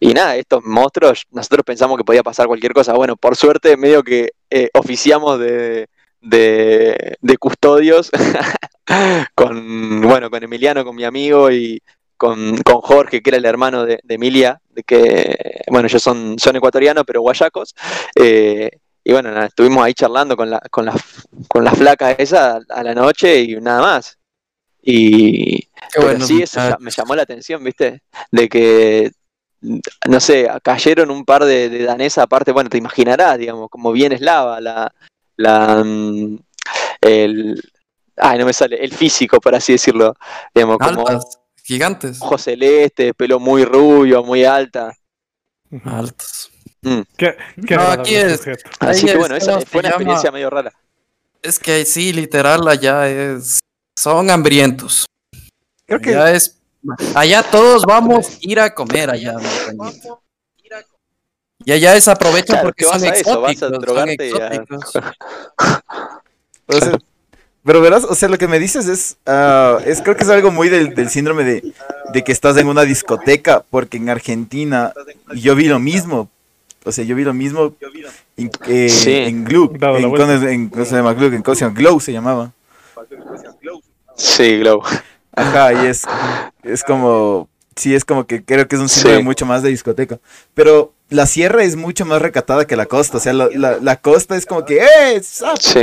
y nada, estos monstruos, nosotros pensamos que podía pasar cualquier cosa. Bueno, por suerte medio que eh, oficiamos de, de, de custodios con, bueno, con Emiliano, con mi amigo y con, con Jorge, que era el hermano de, de Emilia, de que, bueno, ellos son, son ecuatorianos, pero guayacos. eh, y bueno, nada, estuvimos ahí charlando con la, con las con las flacas esa a la noche y nada más. Y Qué pero bueno, sí, eso ya- me llamó la atención, ¿viste? De que, no sé, cayeron un par de, de danesas, aparte, bueno, te imaginarás, digamos, como bien eslava, la, la, mm, el, ay, no me sale, el físico, por así decirlo, digamos, como Altas, gigantes. ojos celestes, pelo muy rubio, muy alta. Altas. Mm. Qué, qué No, aquí es-. Así que bueno, es, esa ¿cómo fue una llama? experiencia medio rara. Es que sí, literal, allá es. Son hambrientos. Creo que Allá es. Allá todos vamos a ir a comer allá. Y allá es aprovechan Claro, porque que son vas a eso, vas a exóticos. son drogarte y a- exóticos. Pero verás, o sea, lo que me dices es, ah, es creo que es algo muy del, del síndrome de, de que estás en una discoteca, porque en Argentina yo vi lo mismo. O sea, yo vi lo mismo en, eh, Sí. en Glue, en, con- en- ¿cómo se llama Glue? En. Glow se llamaba. Sí, Glow. Ajá, y es, es como, sí, es como que creo que es un síndrome Sí. mucho más de discoteca. Pero la sierra es mucho más recatada que la costa, o sea, la, la, la costa es como que, ¡eh! zap! Sí.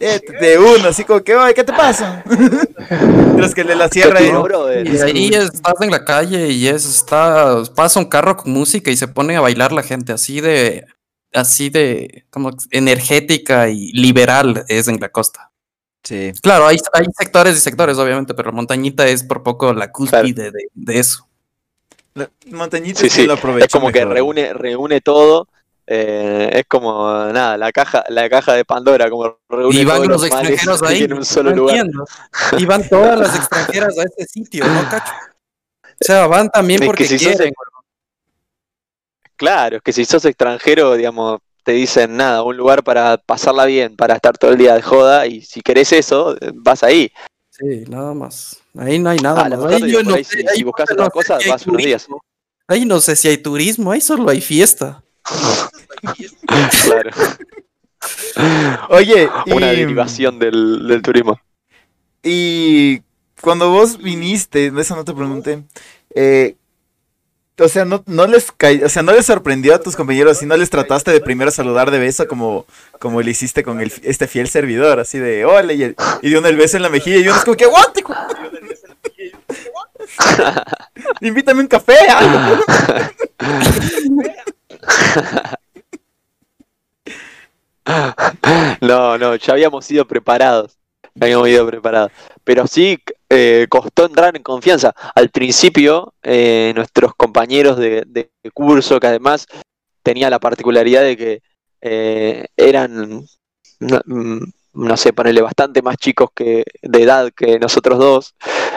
Eh, de uno, así como que, "Oye, ¿qué te pasa? Mientras que el de la sierra. Y ahí estás en la calle y es, está, pasa un carro con música y se pone a bailar la gente, así de, así de, como energética y liberal es en la costa. Sí. Claro, hay, hay sectores y sectores, obviamente, pero montañita es por poco la cúspide de, de eso. La montañita Sí, sí. lo aprovecha Es como que reúne, reúne todo. Eh, es como nada, la caja, la caja de Pandora, como reúne Y van todos los extranjeros ahí. en un solo no lugar. entiendo. Y van todas las extranjeras a este sitio, ¿no, cacho? O sea, van también Es porque si sos. Claro, es que si sos extranjero, digamos, te dicen nada, un lugar para pasarla bien, para estar todo el día de joda, y si querés eso, vas ahí. Sí, nada más. Ahí no hay nada Ah, más. Ahí yo no si- ahí si no buscas sé otras cosas, vas unos días. Ahí no sé si hay turismo, ahí solo hay fiesta. Claro. Oye, Una y, derivación del, del turismo. y cuando vos viniste, eso no te pregunté, eh, o sea, no, no les o sea, no les sorprendió a tus compañeros, si no les trataste de primero saludar de beso como, como le hiciste con el, este fiel servidor, así de hola, y, el- y uno el beso en la mejilla, y uno es como que aguante, invítame un café, algo". No, no, ya habíamos ido preparados. Ya habíamos ido preparados. Pero sí eh, costó entrar en confianza. Al principio, eh, nuestros compañeros de, de curso, que además tenía la particularidad de que eh, eran, no, mm, no sé, ponerle bastante más chicos que de edad que nosotros dos,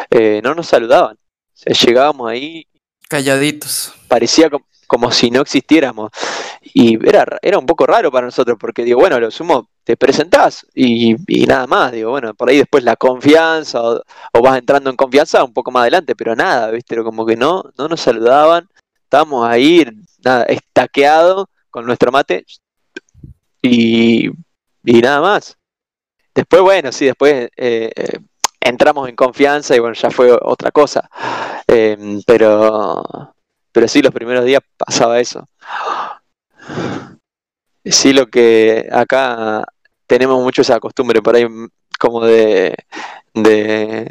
eh, no nos saludaban. O sea, llegábamos ahí, Calladitos. parecía co- como, si no existiéramos. Y era, ra- era un poco raro para nosotros, porque digo, bueno, lo sumo te presentás y, nada más. Digo, bueno, por ahí después la confianza o, o vas entrando en confianza un poco más adelante, pero nada, ¿viste? Pero como que no, no nos saludaban. Estábamos ahí, nada, estaqueado con nuestro mate y, y nada más. Después, bueno, sí, después eh, eh, entramos en confianza y bueno, ya fue otra cosa. Em, pero, pero sí, los primeros días pasaba eso. Sí, lo que acá tenemos mucho esa costumbre por ahí mm, como de, de,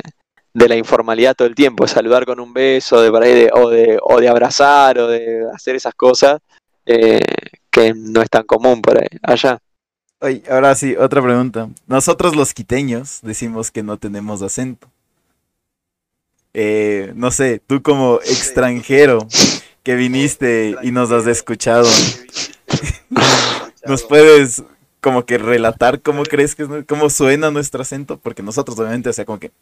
la informalidad todo el tiempo, saludar con un beso, de por ahí de, o, de, o de abrazar, o de hacer esas cosas eh, que no es tan común por ahí, allá. Oye, ahora sí, otra pregunta. Nosotros los quiteños decimos que no tenemos acento. Eh, no sé, tú como extranjero que viniste y nos has escuchado, ¿nos puedes como que relatar cómo crees que es, cómo suena nuestro acento? Porque nosotros obviamente, o sea, como que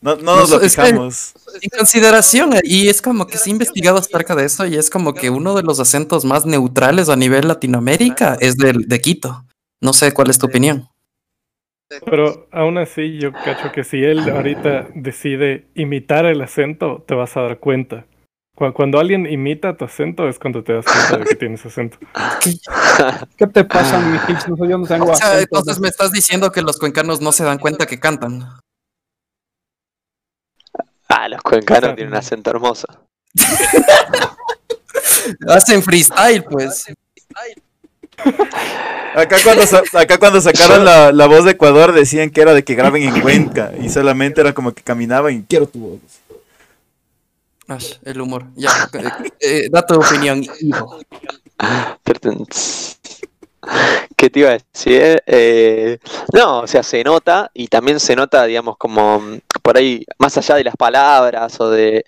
no, no nos No, lo fijamos. En consideración, y es como que sí he investigado acerca de eso, y es como que uno de los acentos más neutrales a nivel Latinoamérica es del de Quito. No sé cuál es tu opinión. Pero aún así, yo cacho que si él ahorita decide imitar el acento, te vas a dar cuenta. Cu- Cuando alguien imita tu acento es cuando te das cuenta de que tienes acento. ¿Qué te pasa, mi? No, yo no tengo O sea, acento, entonces me estás diciendo que los cuencanos no se dan cuenta que cantan. Ah, los cuencanos tienen un acento hermoso. Hacen freestyle, pues. Acá cuando, sa- acá cuando sacaron la, la voz de Ecuador decían que era de que graben en Cuenca y solamente era como que caminaban y quiero tu voz. Ash, el humor. Ya, eh, eh, da tu opinión. Ivo. ¿Qué te iba a decir? Eh, no, o sea, se nota y también se nota, digamos, como mm, por ahí, más allá de las palabras o de,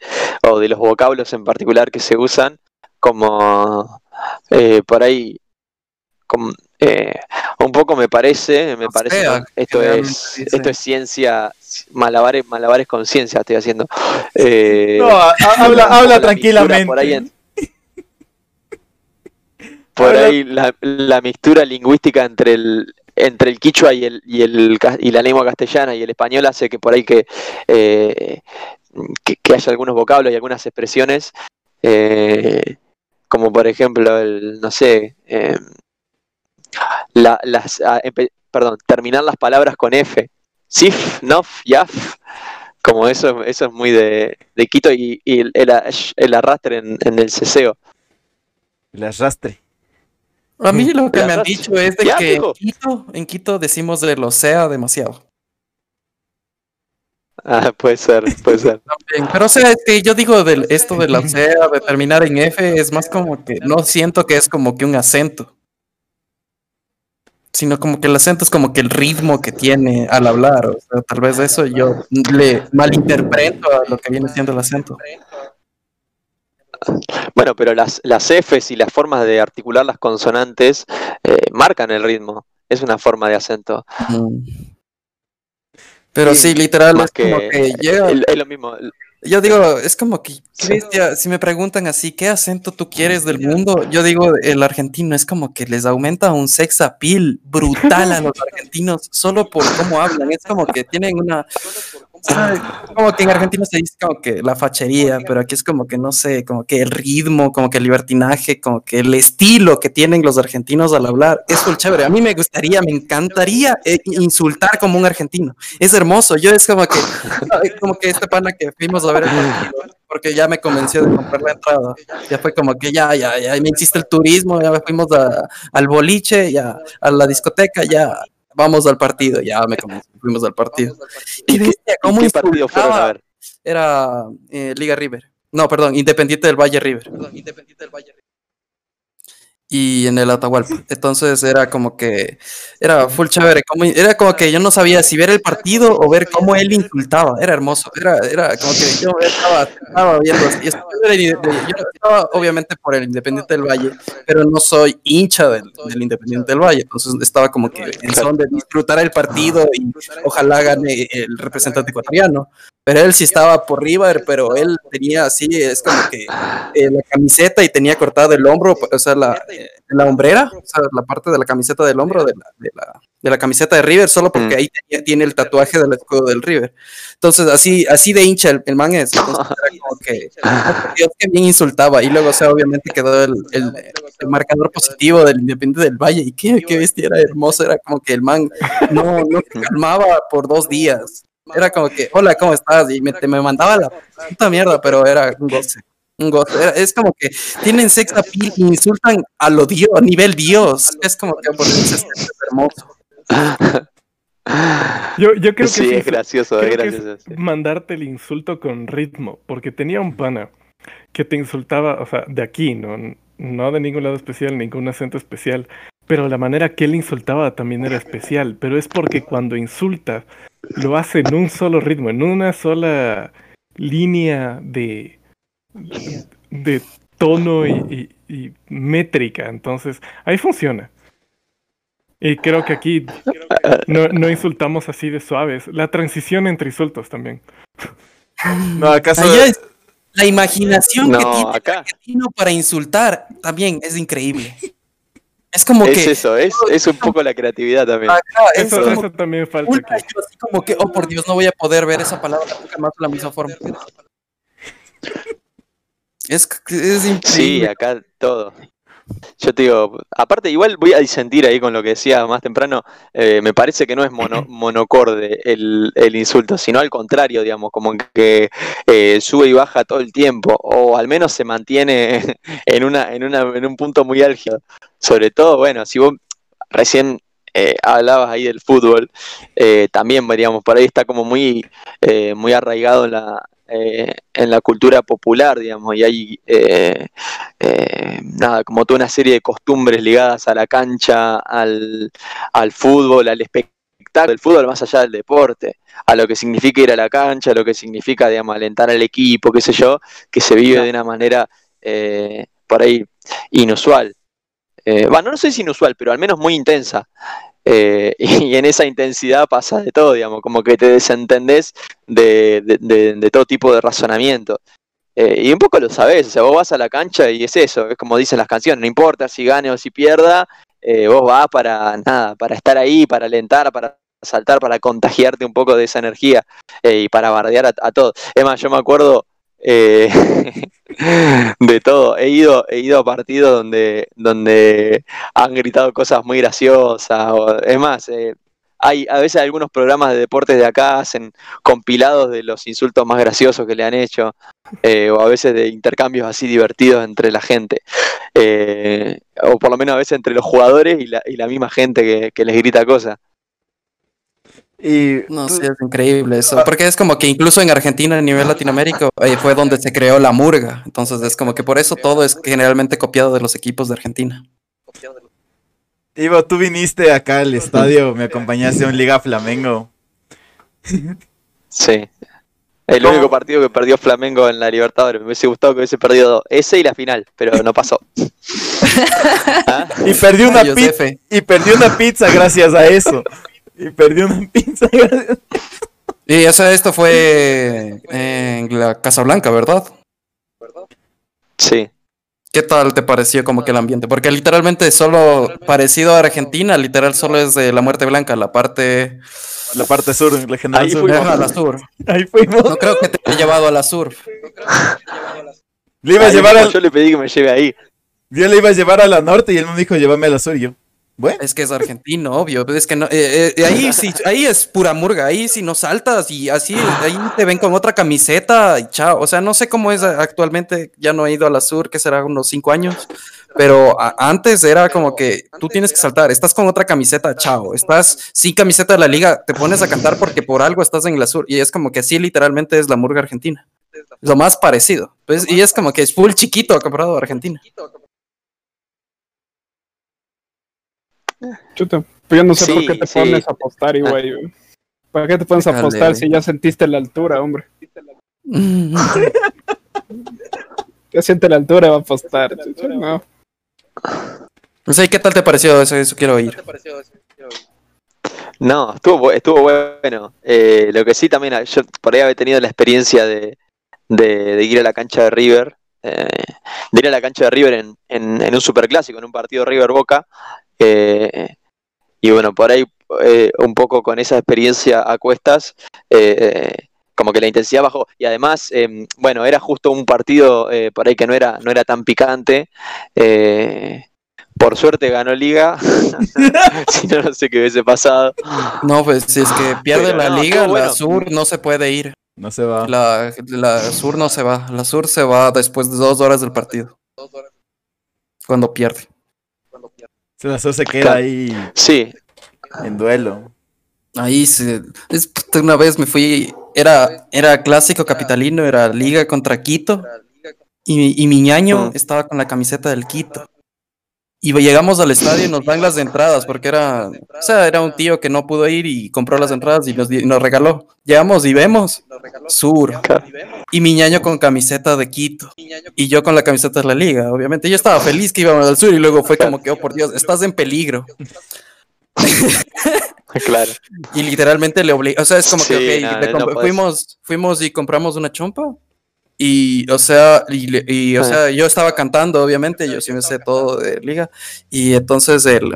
o de los vocablos en particular que se usan, como eh, por ahí, eh, un poco me parece, me O parece, sea, ¿no? esto es, dice- esto es ciencia, malabares, malabares con ciencia estoy haciendo. Eh, No, habla, habla tranquilamente. Por ahí, en- por Habla- ahí la, la mixtura lingüística entre el entre el quichua y el, y el y la lengua castellana y el español hace que por ahí que, eh, que, que haya algunos vocablos y algunas expresiones eh, como por ejemplo el no sé eh, la- las ah, empe- perdón terminar las palabras con f sif nof yaf como eso eso es muy de, de Quito y, y el, el, el arrastre en, en el ceseo El arrastre. A mí lo que me han dicho es de ya, que en. Quito, en Quito decimos de lo sea demasiado. ah, puede ser puede ser Pero o sea, es que yo digo del esto de la sea, de terminar en F, es más como que no siento que es como que un acento. Sino como que el acento es como que el ritmo que tiene al hablar. O sea, tal vez eso yo le malinterpreto a lo que viene siendo el acento. Bueno, pero las, las Fs y las formas de articular las consonantes eh, marcan el ritmo. Es una forma de acento. Mm. Pero Sí, sí, literal, como que llega. es lo mismo. Yo digo, es como que. Cristian, si me preguntan así, ¿qué acento tú quieres del mundo? Yo digo, el argentino es como que les aumenta un sex appeal brutal a los argentinos solo por cómo hablan. Es como que tienen una. Como que en Argentina se dice como que la fachería, pero aquí es como que no sé, como que el ritmo, como que el libertinaje, como que el estilo que tienen los argentinos al hablar es chévere. A mí me gustaría, me encantaría eh, insultar como un argentino. Es hermoso. Yo es como que, como que este pana que fuimos a ver porque ya me convenció de comprar la entrada. Ya fue como que ya, ya, ya me hiciste el turismo, ya fuimos a- al boliche, ya a la discoteca, ya vamos al partido, ya me convenció, fuimos al partido. ¿Y bestia, cómo qué partido fueron a ver? Era eh, Liga River. No, perdón, Independiente del Valle River. Y en el Atahualpa. Entonces era como que era full chévere. Como, era como que yo no sabía si ver el partido o ver cómo él insultaba. Era hermoso. Era, era como que yo estaba, estaba viendo. y estaba- yo estaba obviamente por el Independiente del Valle, pero no soy hincha del, del Independiente del Valle. Entonces estaba como que en son de disfrutar el partido y ojalá gane el representante ecuatoriano. pero él sí estaba por River, pero él tenía así, es como que eh, la camiseta y tenía cortado el hombro, o sea, la, eh, la hombrera, o sea, la parte de la camiseta del hombro de la, de la, de la camiseta de River, solo porque Mm. ahí tenía- tiene el tatuaje del escudo del River. Entonces, así, así de hincha el, el man es. Entonces, era como que, oh, Dios, que bien insultaba. Y luego, o sea, obviamente quedó el, el- el marcador positivo del Independiente del Valle. Y qué, qué bestia, era hermoso. Era como que el man no, no se calmaba por dos días. Era como que, hola, ¿cómo estás? Y me, te- me mandaba la puta mierda, pero era un goce. Es como que tienen sex appeal y insultan a lo Dios, a nivel Dios. Es como que por Dios, es, es hermoso. Yo, yo creo que sí, es gracioso, es creo que es gracioso. sí. mandarte el insulto con ritmo, porque tenía un pana que te insultaba, o sea, de aquí, no, no de ningún lado especial, ningún acento especial, pero la manera que él insultaba también era especial, pero es porque cuando insulta lo hace en un solo ritmo, en una sola línea de, de tono y, y- y métrica, entonces ahí funciona. Y creo que aquí no, no insultamos así de suaves. La transición entre insultos también. No, acaso. Allá es- la imaginación que No, tiene acá el argentino para insultar también es increíble. Es como es que eso, es, es un poco la creatividad también. acá es Eso, como eso también falta una, aquí. yo así como que, oh por Dios, no voy a poder ver esa palabra nunca más de la misma forma. Es, es Sí, acá todo. Yo te digo, aparte igual voy a disentir ahí con lo que decía más temprano, eh, me parece que no es mono- monocorde el, el insulto, sino al contrario, digamos, como que eh, sube y baja todo el tiempo, o al menos se mantiene en, una, en, una, en un punto muy álgido. Sobre todo, bueno, si vos recién eh, hablabas ahí del fútbol, eh, también, digamos, por ahí está como muy, muy arraigado en la, eh, en la cultura popular, digamos, y hay eh, eh, nada, como toda una serie de costumbres ligadas a la cancha, al, al fútbol, al espectáculo del fútbol más allá del deporte, a lo que significa ir a la cancha, a lo que significa, digamos, alentar al equipo, qué sé yo, que se vive de una manera eh, por ahí inusual. Eh, bueno, no sé si inusual, pero al menos muy intensa. Eh, y en esa intensidad pasa de todo, digamos, como que te desentendés de, todo tipo de razonamiento. Eh, y un poco lo sabés, o sea, vos vas a la cancha y es eso, es como dicen las canciones, no importa si gane o si pierda, eh, vos vas para nada, para estar ahí, para alentar, para saltar, para contagiarte un poco de esa energía y para bardear a, a todos. Es más, yo me acuerdo eh, de todo, he ido, he ido a partidos donde, donde han gritado cosas muy graciosas, o- es más, eh, hay a veces algunos programas de deportes de acá hacen compilados de los insultos más graciosos que le han hecho, eh, o a veces de intercambios así divertidos entre la gente, eh, o por lo menos a veces entre los jugadores y la, y la misma gente que, que les grita cosas. Y No sé, es increíble eso. Porque es como que incluso en Argentina, a nivel Latinoamérica, eh, fue donde se creó la murga. Entonces es como que por eso todo es generalmente copiado de los equipos de Argentina. Ivo, tú viniste acá al estadio, me acompañaste a un Liga Flamengo. Sí. El ¿Cómo? único partido que perdió Flamengo en la Libertadores. Me hubiese gustado que hubiese perdido ese y la final, pero no pasó. ¿Ah? Y perdí una Ay. Y perdí una pizza gracias a eso. Y perdí una gracias. Y o sea, esto fue en la Casa Blanca, ¿verdad? Sí. ¿Qué tal te pareció como que el ambiente? Porque literalmente solo parecido a Argentina, literal solo es de la muerte blanca, la parte La parte sur, la general Ahí sur. fuimos. Ajá, la sur. Ahí fuimos. No creo que te haya llevado a la sur. Le iba a llevar al, Yo le pedí que me lleve ahí. yo le iba a llevar a la norte y él me dijo, llévame a la sur. Y yo, Es que es argentino, obvio. Es que no, eh, eh, ahí sí, ahí es pura murga, ahí sí no saltas y así, ahí te ven con otra camiseta y chao. O sea, no sé cómo es actualmente, ya no he ido a la sur, que será unos cinco años, pero antes era como que tú tienes que saltar, estás con otra camiseta, chao. Estás sin camiseta de la liga, te pones a cantar porque por algo estás en la sur y es como que así literalmente es la murga argentina. Lo más parecido. Pues, y es como que es full chiquito comparado a Argentina. Chuta, pues yo no sé por Sí, qué te sí. pones a apostar, igual. güey. ¿Para qué te pones a apostar si ya sentiste la altura, hombre? Ya siente la altura, va a apostar. No. ¿y qué tal te pareció eso? Eso quiero oír. No, estuvo, estuvo bueno. Eh, lo que sí también, ah, yo por ahí había tenido la experiencia de, de- de ir a la cancha de River, eh, de ir a la cancha de River en, en, en un superclásico, en un partido River Boca. Eh, y bueno, por ahí eh, un poco con esa experiencia a cuestas, eh, como que la intensidad bajó. Y además, eh, bueno, era justo un partido eh, por ahí que no era, no era tan picante. eh, por suerte ganó Liga. si no, no sé qué hubiese pasado. No, pues si es que pierde Pero la no, liga, la sur no se puede ir. No se va. La, la sur no se va. La sur se va después de dos horas del partido. Cuando pierde. Se la se queda ahí Sí, en duelo. Ahí se, es, una vez me fui, era, era clásico capitalino, era liga contra Quito. Y, y mi ñaño estaba con la camiseta del Quito. Y llegamos al estadio y nos dan las entradas, porque era, o sea, era un tío que no pudo ir y compró las entradas y nos, di- nos regaló. Llegamos y vemos Sur. Y mi ñaño con camiseta de Quito. Y yo con la camiseta de la liga, obviamente. Yo estaba feliz que íbamos al sur y luego fue como que, oh por Dios, estás en peligro. claro. Y literalmente le obligó, o sea, es como Sí, que, no, no fuimos, fuimos y compramos una chompa. Y, o sea, y, o Ah. sea, yo estaba cantando, obviamente, yo sí me sé todo de liga. Y entonces el,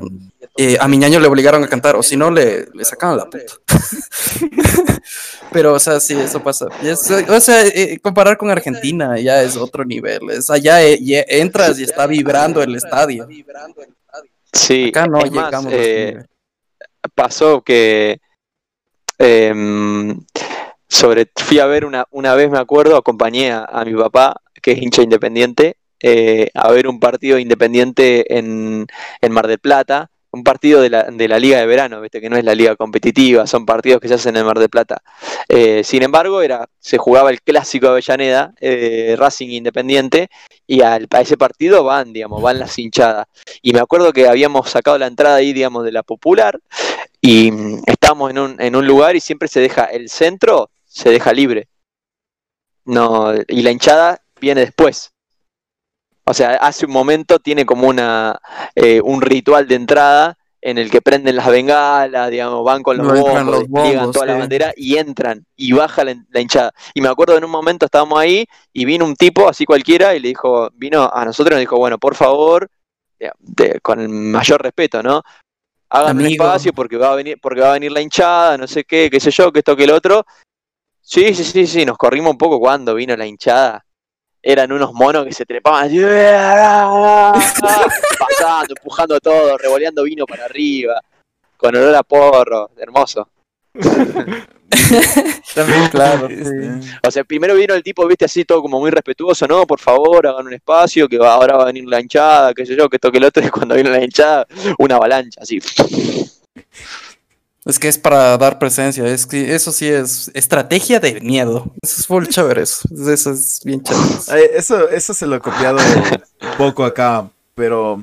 eh, a mi ñaño le obligaron a cantar, o si no, le, le sacaban la puta. Pero, o sea, sí, eso pasa. Es- o sea, eh, comparar con Argentina ya es otro nivel. Es allá eh, ya entras y está vibrando el estadio. Sí, Acá no es más, llegamos. a ese eh, nivel. pasó que em, sobre fui a ver una, una vez me acuerdo, acompañé a, a mi papá, que es hincha independiente, eh, a ver un partido independiente en, en Mar del Plata, un partido de la, de la Liga de Verano, viste que no es la liga competitiva, son partidos que se hacen en Mar del Plata. Eh, sin embargo, era, se jugaba el clásico Avellaneda, eh, Racing Independiente, y a ese partido van, digamos, van las hinchadas. Y me acuerdo que habíamos sacado la entrada ahí, digamos, de la popular, y mm, estábamos en un, en un lugar y siempre se deja el centro, se deja libre. No, y la hinchada viene después. O sea, hace un momento tiene como una eh, un ritual de entrada en el que prenden las bengalas, digamos, van con los No, bombos, los bombos, despliegan toda la bandera y entran y baja la, la hinchada. Y me acuerdo en un momento estábamos ahí y vino un tipo así cualquiera y le dijo, vino a nosotros y nos dijo, bueno, por favor, de- con el mayor respeto, ¿no? Hagan un espacio porque va a venir, porque va a venir la hinchada, no sé qué, qué sé yo, que esto que el otro. Sí, sí, sí, sí, nos corrimos un poco cuando vino la hinchada. Eran unos monos que se trepaban así, pasando, empujando todo, revoleando vino para arriba, con olor a porro, hermoso. También, claro. sí. O sea, primero vino el tipo, viste, así todo como muy respetuoso, no, por favor, hagan un espacio, que va- ahora va a venir la hinchada, qué sé yo, que esto que el otro, y cuando vino la hinchada, una avalancha, así. Es que es para dar presencia, es que eso sí es estrategia de miedo. Eso es full chévere, eso, eso es bien chévere. Eso, eso se lo he copiado poco acá, pero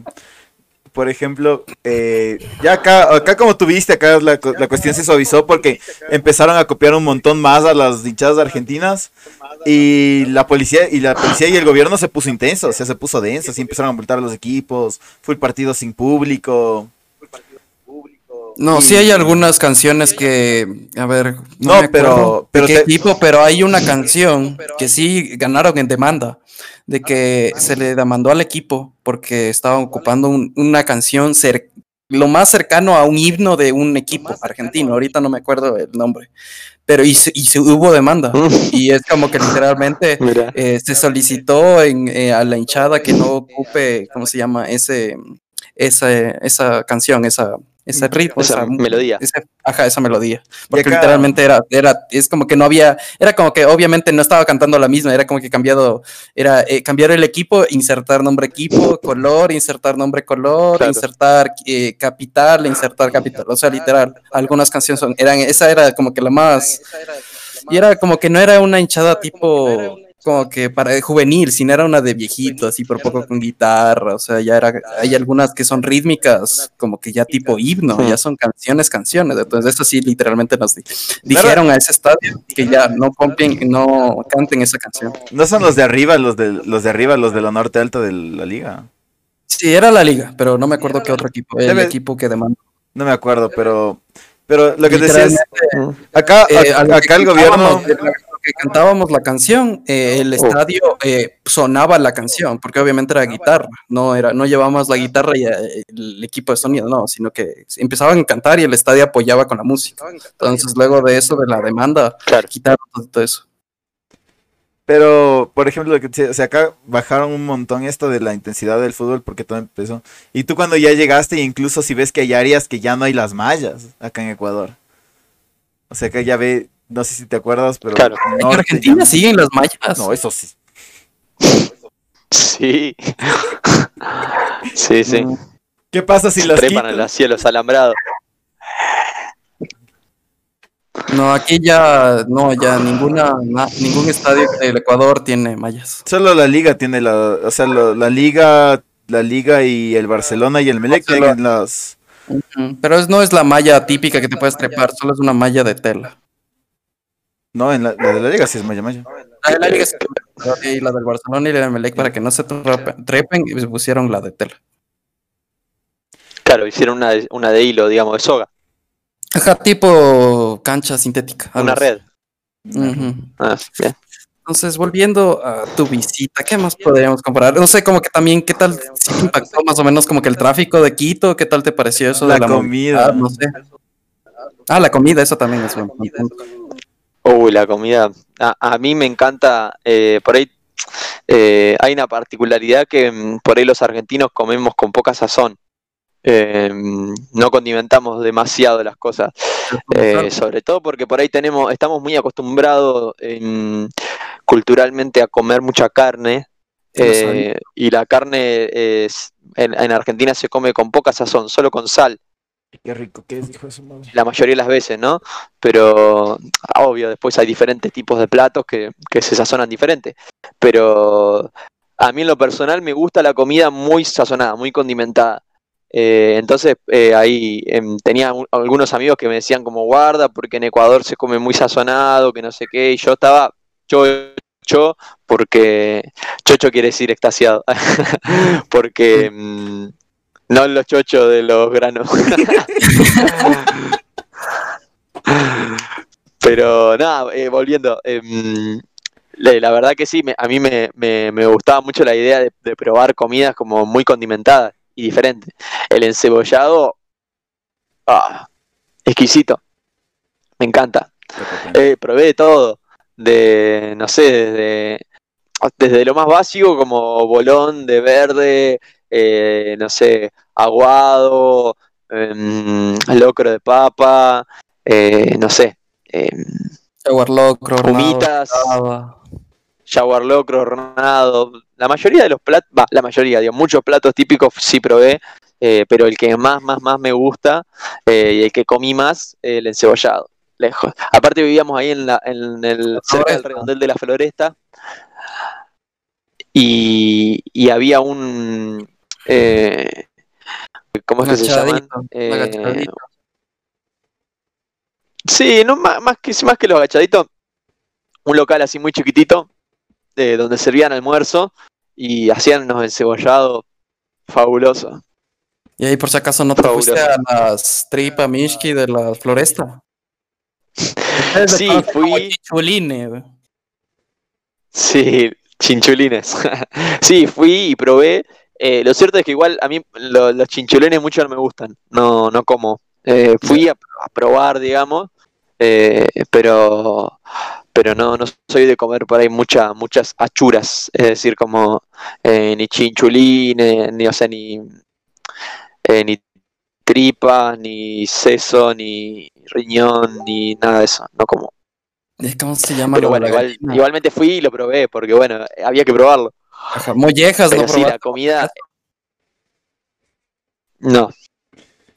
por ejemplo, eh, ya acá, acá como tú viste, acá la, la cuestión se suavizó porque empezaron a copiar un montón más a las hinchadas argentinas y la policía y la policía y el gobierno se puso intenso, o sea, se puso denso, así empezaron a multar a los equipos, fue el partido sin público. No, sí hay algunas canciones que, a ver, No, me pero- pero qué te- tipo, pero hay una canción que sí ganaron en demanda, de que se le demandó al equipo porque estaban ocupando un- una canción cer- lo más cercano a un himno de un equipo argentino, ahorita no me acuerdo el nombre, pero y, hubo demanda, y es como que literalmente eh, se solicitó en, eh, a la hinchada que no ocupe, ¿cómo se llama? Ese, esa, esa canción, esa, ese ritmo, Esa melodía. ese- ajá, esa melodía. Porque acá- literalmente era, era, es como que no había, era como que obviamente no estaba cantando la misma, era como que cambiado, era eh, cambiar el equipo, insertar nombre equipo, color, insertar nombre color, Claro. insertar eh, capital, insertar capital, o sea, literal, algunas canciones son, eran, esa era como que la más, y era como que no era una hinchada tipo como que para juvenil, sino era una de viejito, así por poco con guitarra, o sea, ya era, hay algunas que son rítmicas, como que ya tipo himno, ya son canciones, canciones, entonces eso sí, literalmente nos di- dijeron a ese estadio que ya no compien, no canten esa canción. No son los de arriba, los de los de arriba, los de la norte alta de la liga. Sí, era la liga, pero no me acuerdo qué otro equipo, el Debe- equipo que demandó. No me acuerdo, pero Pero lo que decía es, Literalmente, acá, eh, acá el gobierno... cantábamos, lo que cantábamos la canción, eh, el estadio eh, sonaba la canción, porque obviamente era guitarra, no era, no llevábamos la guitarra y eh, el equipo de sonido, no, sino que empezaban a cantar y el estadio apoyaba con la música. Entonces, luego de eso, de la demanda, Claro. quitaron todo eso. Pero, por ejemplo, lo que te- o sea, acá bajaron un montón esto de la intensidad del fútbol porque todo empezó. Y tú cuando ya llegaste, incluso si ves que hay áreas que ya no hay las mallas acá en Ecuador. O sea, que ya ve, no sé si te acuerdas, pero... Claro. En Argentina siguen las mallas. No, eso sí. Sí. sí, sí. Mm. ¿Qué pasa si las Trepan quitan? a los cielos alambrados. No, aquí ya, no, ya ninguna, na- ningún estadio del Ecuador tiene mallas. Solo la liga tiene la... O sea, la liga... La liga y el Barcelona y el Melec tienen las... Pero es- no es la malla típica que te puedes trepar, solo es una malla de tela. No, en la, la de la liga sí es malla malla. La de la Liga sí, y la del Barcelona y la del Melec para que no se trepen, trepen y pusieron la de tela. Claro, hicieron una de, una de hilo, digamos, de soga. Ajá, tipo cancha sintética. Una red. Ah, bien. Entonces, volviendo a tu visita, ¿qué más podríamos comparar? No sé, como que también, ¿qué tal si te impactó más o menos como que el tráfico de Quito? ¿Qué tal te pareció eso La de la comida. movilidad? No sé. Ah, la comida, eso también es un buen punto. Uy, la comida. A, a mí me encanta. eh, por ahí eh, hay una particularidad que mm, por ahí los argentinos comemos con poca sazón. Eh, no condimentamos demasiado las cosas. Eh, sobre todo porque por ahí tenemos, estamos muy acostumbrados en- culturalmente a comer mucha carne. Y la carne es, en, en Argentina se come con poca sazón, solo con sal. Qué rico que es, hijo de su madre. la mayoría de las veces, ¿no? Pero obvio, después hay diferentes tipos de platos que, que se sazonan diferente. Pero a mí en lo personal me gusta la comida muy sazonada, muy condimentada. Eh, entonces eh, ahí em, tenía un- algunos amigos que me decían como guarda porque en Ecuador se come muy sazonado, que no sé qué, y yo estaba chocho porque chocho quiere decir extasiado, porque mm, no los chochos de los granos. Pero nada, eh, volviendo, em, la verdad que sí, me- a mí me, me- me gustaba mucho la idea de, de probar comidas como muy condimentadas y diferentes. El encebollado, ah, exquisito, me encanta. Eh, probé de todo, de, no sé, desde, desde lo más básico como bolón de verde, eh, no sé, aguado, em, locro de papa, eh, no sé, em, Jaguar locro, hornado, humitas, jaguar locro, hornado. La mayoría de los platos, la mayoría, digo, muchos platos típicos sí probé, eh, pero el que más, más, más me gusta y el que comí más, el encebollado, lejos. Aparte vivíamos ahí en, la, en el, cerca del redondel de la floresta y, y había un... eh, ¿Cómo es que se llaman? Eh. Sí, no, más, más que, más que los agachaditos, un local así muy chiquitito, eh, donde servían almuerzo y hacían unos encebollados fabulosos. Y ahí por si acaso no te Fabuloso. fuiste a las tripa Mishki de la floresta. Sí, fui- chichuline, güey. Sí, chinchulines. sí, fui y probé. Eh, lo cierto es que igual a mí lo- los chinchulines mucho no me gustan, no, no como. Eh, fui a, a probar, digamos, eh, pero pero no, no soy de comer por ahí mucha, muchas achuras, es decir, como ni chinchulines, ni, o sea, ni, ni tripas, ni seso, ni riñón, ni nada de eso, no como. ¿Cómo se llama? Pero bueno, igual, igualmente fui y lo probé, porque bueno, había que probarlo. Ajá, Mollejas, Pero ¿no? sí, la comida. No,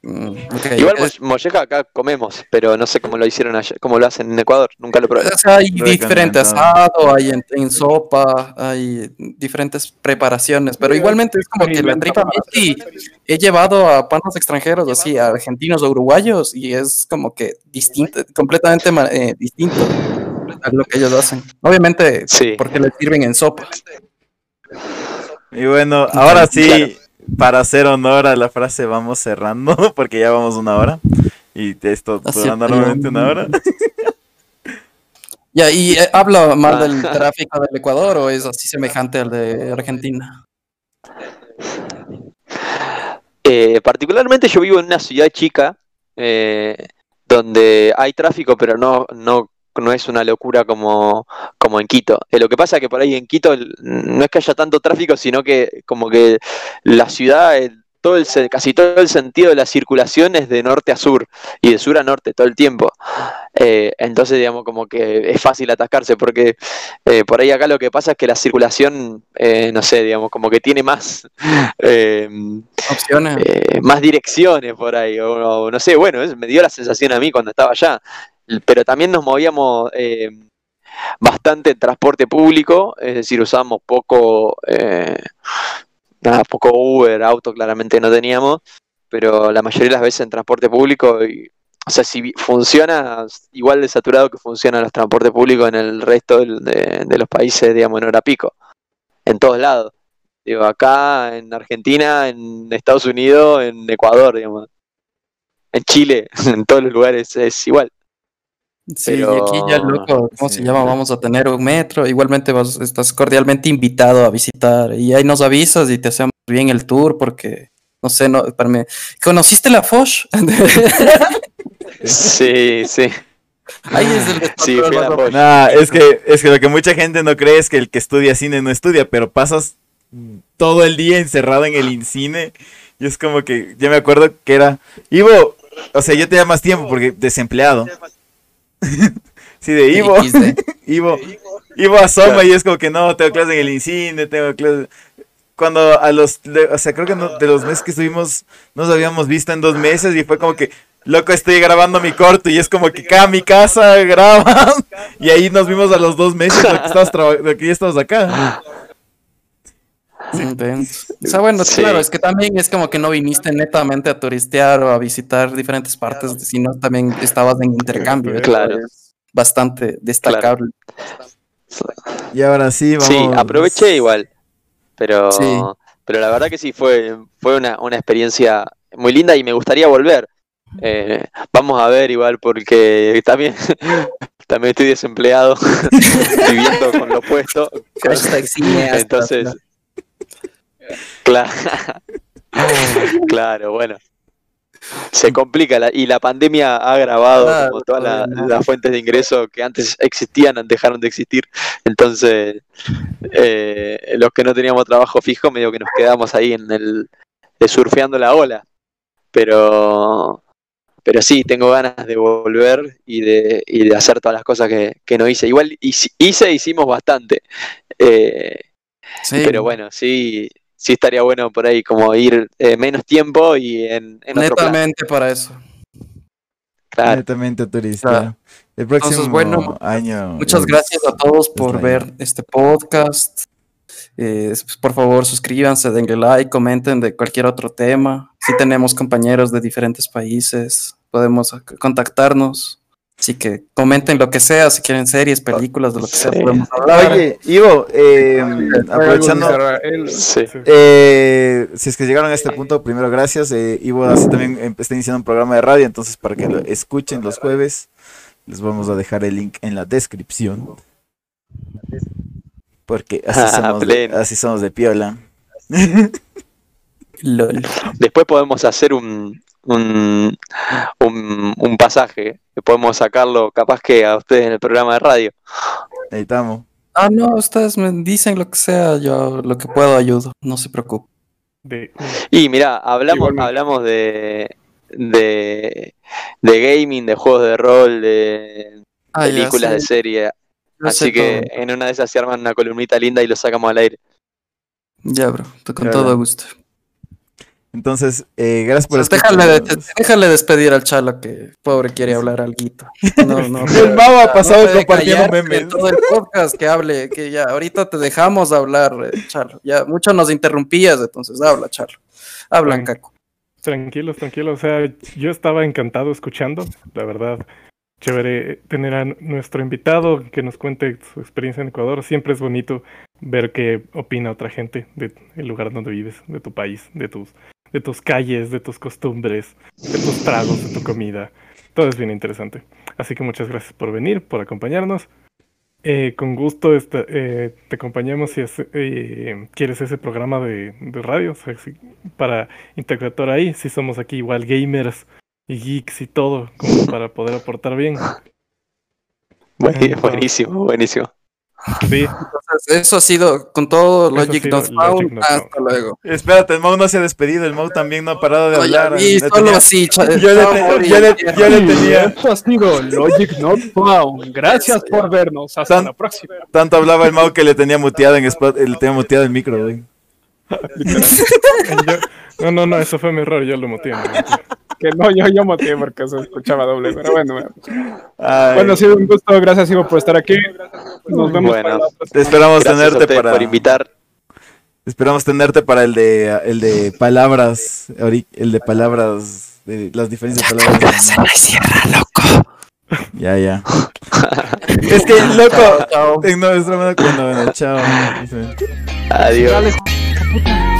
Mm, igual molleja acá comemos, pero no sé cómo lo hicieron allá, cómo lo hacen en Ecuador, nunca lo probé. O sea, hay diferente asado, hay en, en sopa, hay diferentes preparaciones, pero igualmente es como que la tripa Mishki he llevado a panos extranjeros, así, a argentinos o uruguayos, y es como que distinto, completamente eh, distinto a lo que ellos hacen. Obviamente, Sí. porque le sirven en sopa. Y bueno, ahora sí, Claro. para hacer honor a la frase, vamos cerrando, porque ya vamos una hora. Y esto dura normalmente una hora. Ya, ¿y eh, habla mal del tráfico del Ecuador o es así semejante al de Argentina? Eh, particularmente yo vivo en una ciudad chica eh, donde hay tráfico, pero no, no, no es una locura como, como en Quito. Eh, lo que pasa es que por ahí en Quito no es que haya tanto tráfico, sino que como que la ciudad, eh, todo el, casi todo el sentido de la circulación es de norte a sur y de sur a norte todo el tiempo. Eh, entonces, digamos, como que es fácil atascarse porque eh, por ahí acá lo que pasa es que la circulación, eh, no sé, digamos, como que tiene más... eh, Opciones. más direcciones por ahí, o, o no sé, bueno, me dio la sensación a mí cuando estaba allá, pero también nos movíamos eh, bastante en transporte público, es decir, usábamos poco, eh, nada, poco Uber, auto claramente no teníamos, pero la mayoría de las veces en transporte público, y- o sea, si funciona igual de saturado que funcionan los transportes públicos en el resto de, de los países, digamos, en hora pico, en todos lados. Digo, acá en Argentina, en Estados Unidos, en Ecuador, digamos. En Chile, en todos los lugares es igual. Sí, pero- y aquí ya, loco, ¿cómo sí. se llama? Vamos a tener un metro. Igualmente vas, estás cordialmente invitado a visitar. Y ahí nos avisas y te hacemos bien el tour porque, no sé, no, para mí. ¿Conociste la Foch? Sí, sí. ahí es el Sí, fui a la Foch. Nah, es que, es que lo que mucha gente no cree es que el que estudia cine no estudia, pero pasas todo el día encerrado en el incine. Y es como que, yo me acuerdo que era, Ivo, o sea, yo tenía más tiempo porque desempleado. Sí, de Ivo. Ivo, Ivo asoma y es como que no, tengo clase en el incine, tengo clase. Cuando a los, de- o sea, creo que no- de los meses que estuvimos, nos habíamos visto en dos meses y fue como que, loco, estoy grabando mi corto y es como que acá a mi casa graban y ahí nos vimos a los dos meses lo que, estabas que ya estabas acá. Intenso. O sea, bueno, Sí. claro, es que también es como que no viniste netamente a turistear o a visitar diferentes partes, sino también estabas en intercambio. Claro. es Bastante destacable. Y ahora sí, vamos. Sí, aproveché igual. Pero, Sí. pero la verdad que sí, fue, fue una, una experiencia muy linda y me gustaría volver. Eh, vamos a ver igual porque también, también estoy desempleado, viviendo con lo opuesto. Hashtag cineasta, Entonces. Claro, claro, bueno. Se complica la- y la pandemia ha agravado Claro, como todas la- las fuentes de ingreso que antes existían, dejaron de existir. Entonces, eh, los que no teníamos trabajo fijo, medio que nos quedamos ahí en el de surfeando la ola. Pero, pero sí, tengo ganas de volver y de, y de hacer todas las cosas que, que no hice. Igual hice, hice, hicimos bastante. Eh, Sí. pero bueno, sí, sí estaría bueno por ahí como ir eh, menos tiempo y en, en otro plan. netamente para eso. Claro. Netamente turista. Claro. El próximo Entonces, bueno, año. Muchas es- gracias a todos por ver este podcast. Eh, por favor, suscríbanse, denle like, comenten de cualquier otro tema. Si tenemos compañeros de diferentes países, podemos ac- contactarnos. Así que comenten lo que sea, si quieren series, películas, de lo que sea, Sí. podemos hablar. Oye, Ivo, eh, aprovechando. Sí. Eh, si es que llegaron a este punto, primero gracias. Eh, Ivo hace también em- está iniciando un programa de radio, entonces para que lo escuchen los jueves, les vamos a dejar el link en la descripción. Porque así Ah, somos, de, así somos de piola. LOL. Después podemos hacer un, un, un, un pasaje, que podemos sacarlo capaz que a ustedes en el programa de radio. Ahí estamos. Ah, no, ustedes me dicen lo que sea, yo lo que puedo ayudo, no se preocupen. De- Y mira, hablamos, Igualmente. hablamos de, de, de gaming, de juegos de rol, de Ah, películas, de serie. yo Así que todo. en una de esas se arman una columnita linda y lo sacamos al aire. Ya, bro, con Claro. todo gusto. Entonces, eh, gracias por Pues déjale, de- escucharnos. déjale despedir al chalo que pobre quiere hablar algo. No, no, El Mau ha pasado puede compartiendo memes. Todo el podcast que hable, que ya ahorita te dejamos hablar, eh, Charlo. Ya mucho nos interrumpías, entonces habla, Charlo. Hablan, Bueno. Caco. Tranquilos, tranquilos. O sea, yo estaba encantado escuchando, la verdad. Chévere tener a nuestro invitado que nos cuente su experiencia en Ecuador. Siempre es bonito ver qué opina otra gente del lugar donde vives, de tu país, de tus, de tus calles, de tus costumbres, de tus tragos, de tu comida. Todo es bien interesante. Así que muchas gracias por venir, por acompañarnos. Eh, con gusto este, eh, te acompañamos si es, eh, quieres ese programa de, de radio o sea, si- para interactuar ahí. Si somos aquí igual gamers y geeks y todo, como para poder aportar bien. Buen- Buenísimo, buenísimo. Sí, Entonces, eso ha sido con todo Logic Not Found. Logic Not Hasta Found. luego. Espérate, el Mau no se ha despedido, el Mau también no ha parado de hablar. Le solo tenía- así. Yo le, yo yo tenía, Esto ha sido Logic Not Found. Gracias por vernos. Hasta Tan- la próxima. tanto hablaba el Mau que le tenía muteado en spot, le tenía muteado el micro, güey. no, no, no, eso fue mi error, yo lo motivo. Que no, yo, yo motivé porque se escuchaba doble. Pero bueno, bueno. Ay, Bueno, ha sido un gusto. Gracias, Ivo, por estar aquí. Nos vemos Bueno. próxima. esperamos Gracias tenerte para por invitar. esperamos tenerte para el de el de palabras, el de palabras de las diferentes palabras. Ya, ya. es que loco, Chao. No, es broma, bueno, bueno, chao. Adiós. Dale,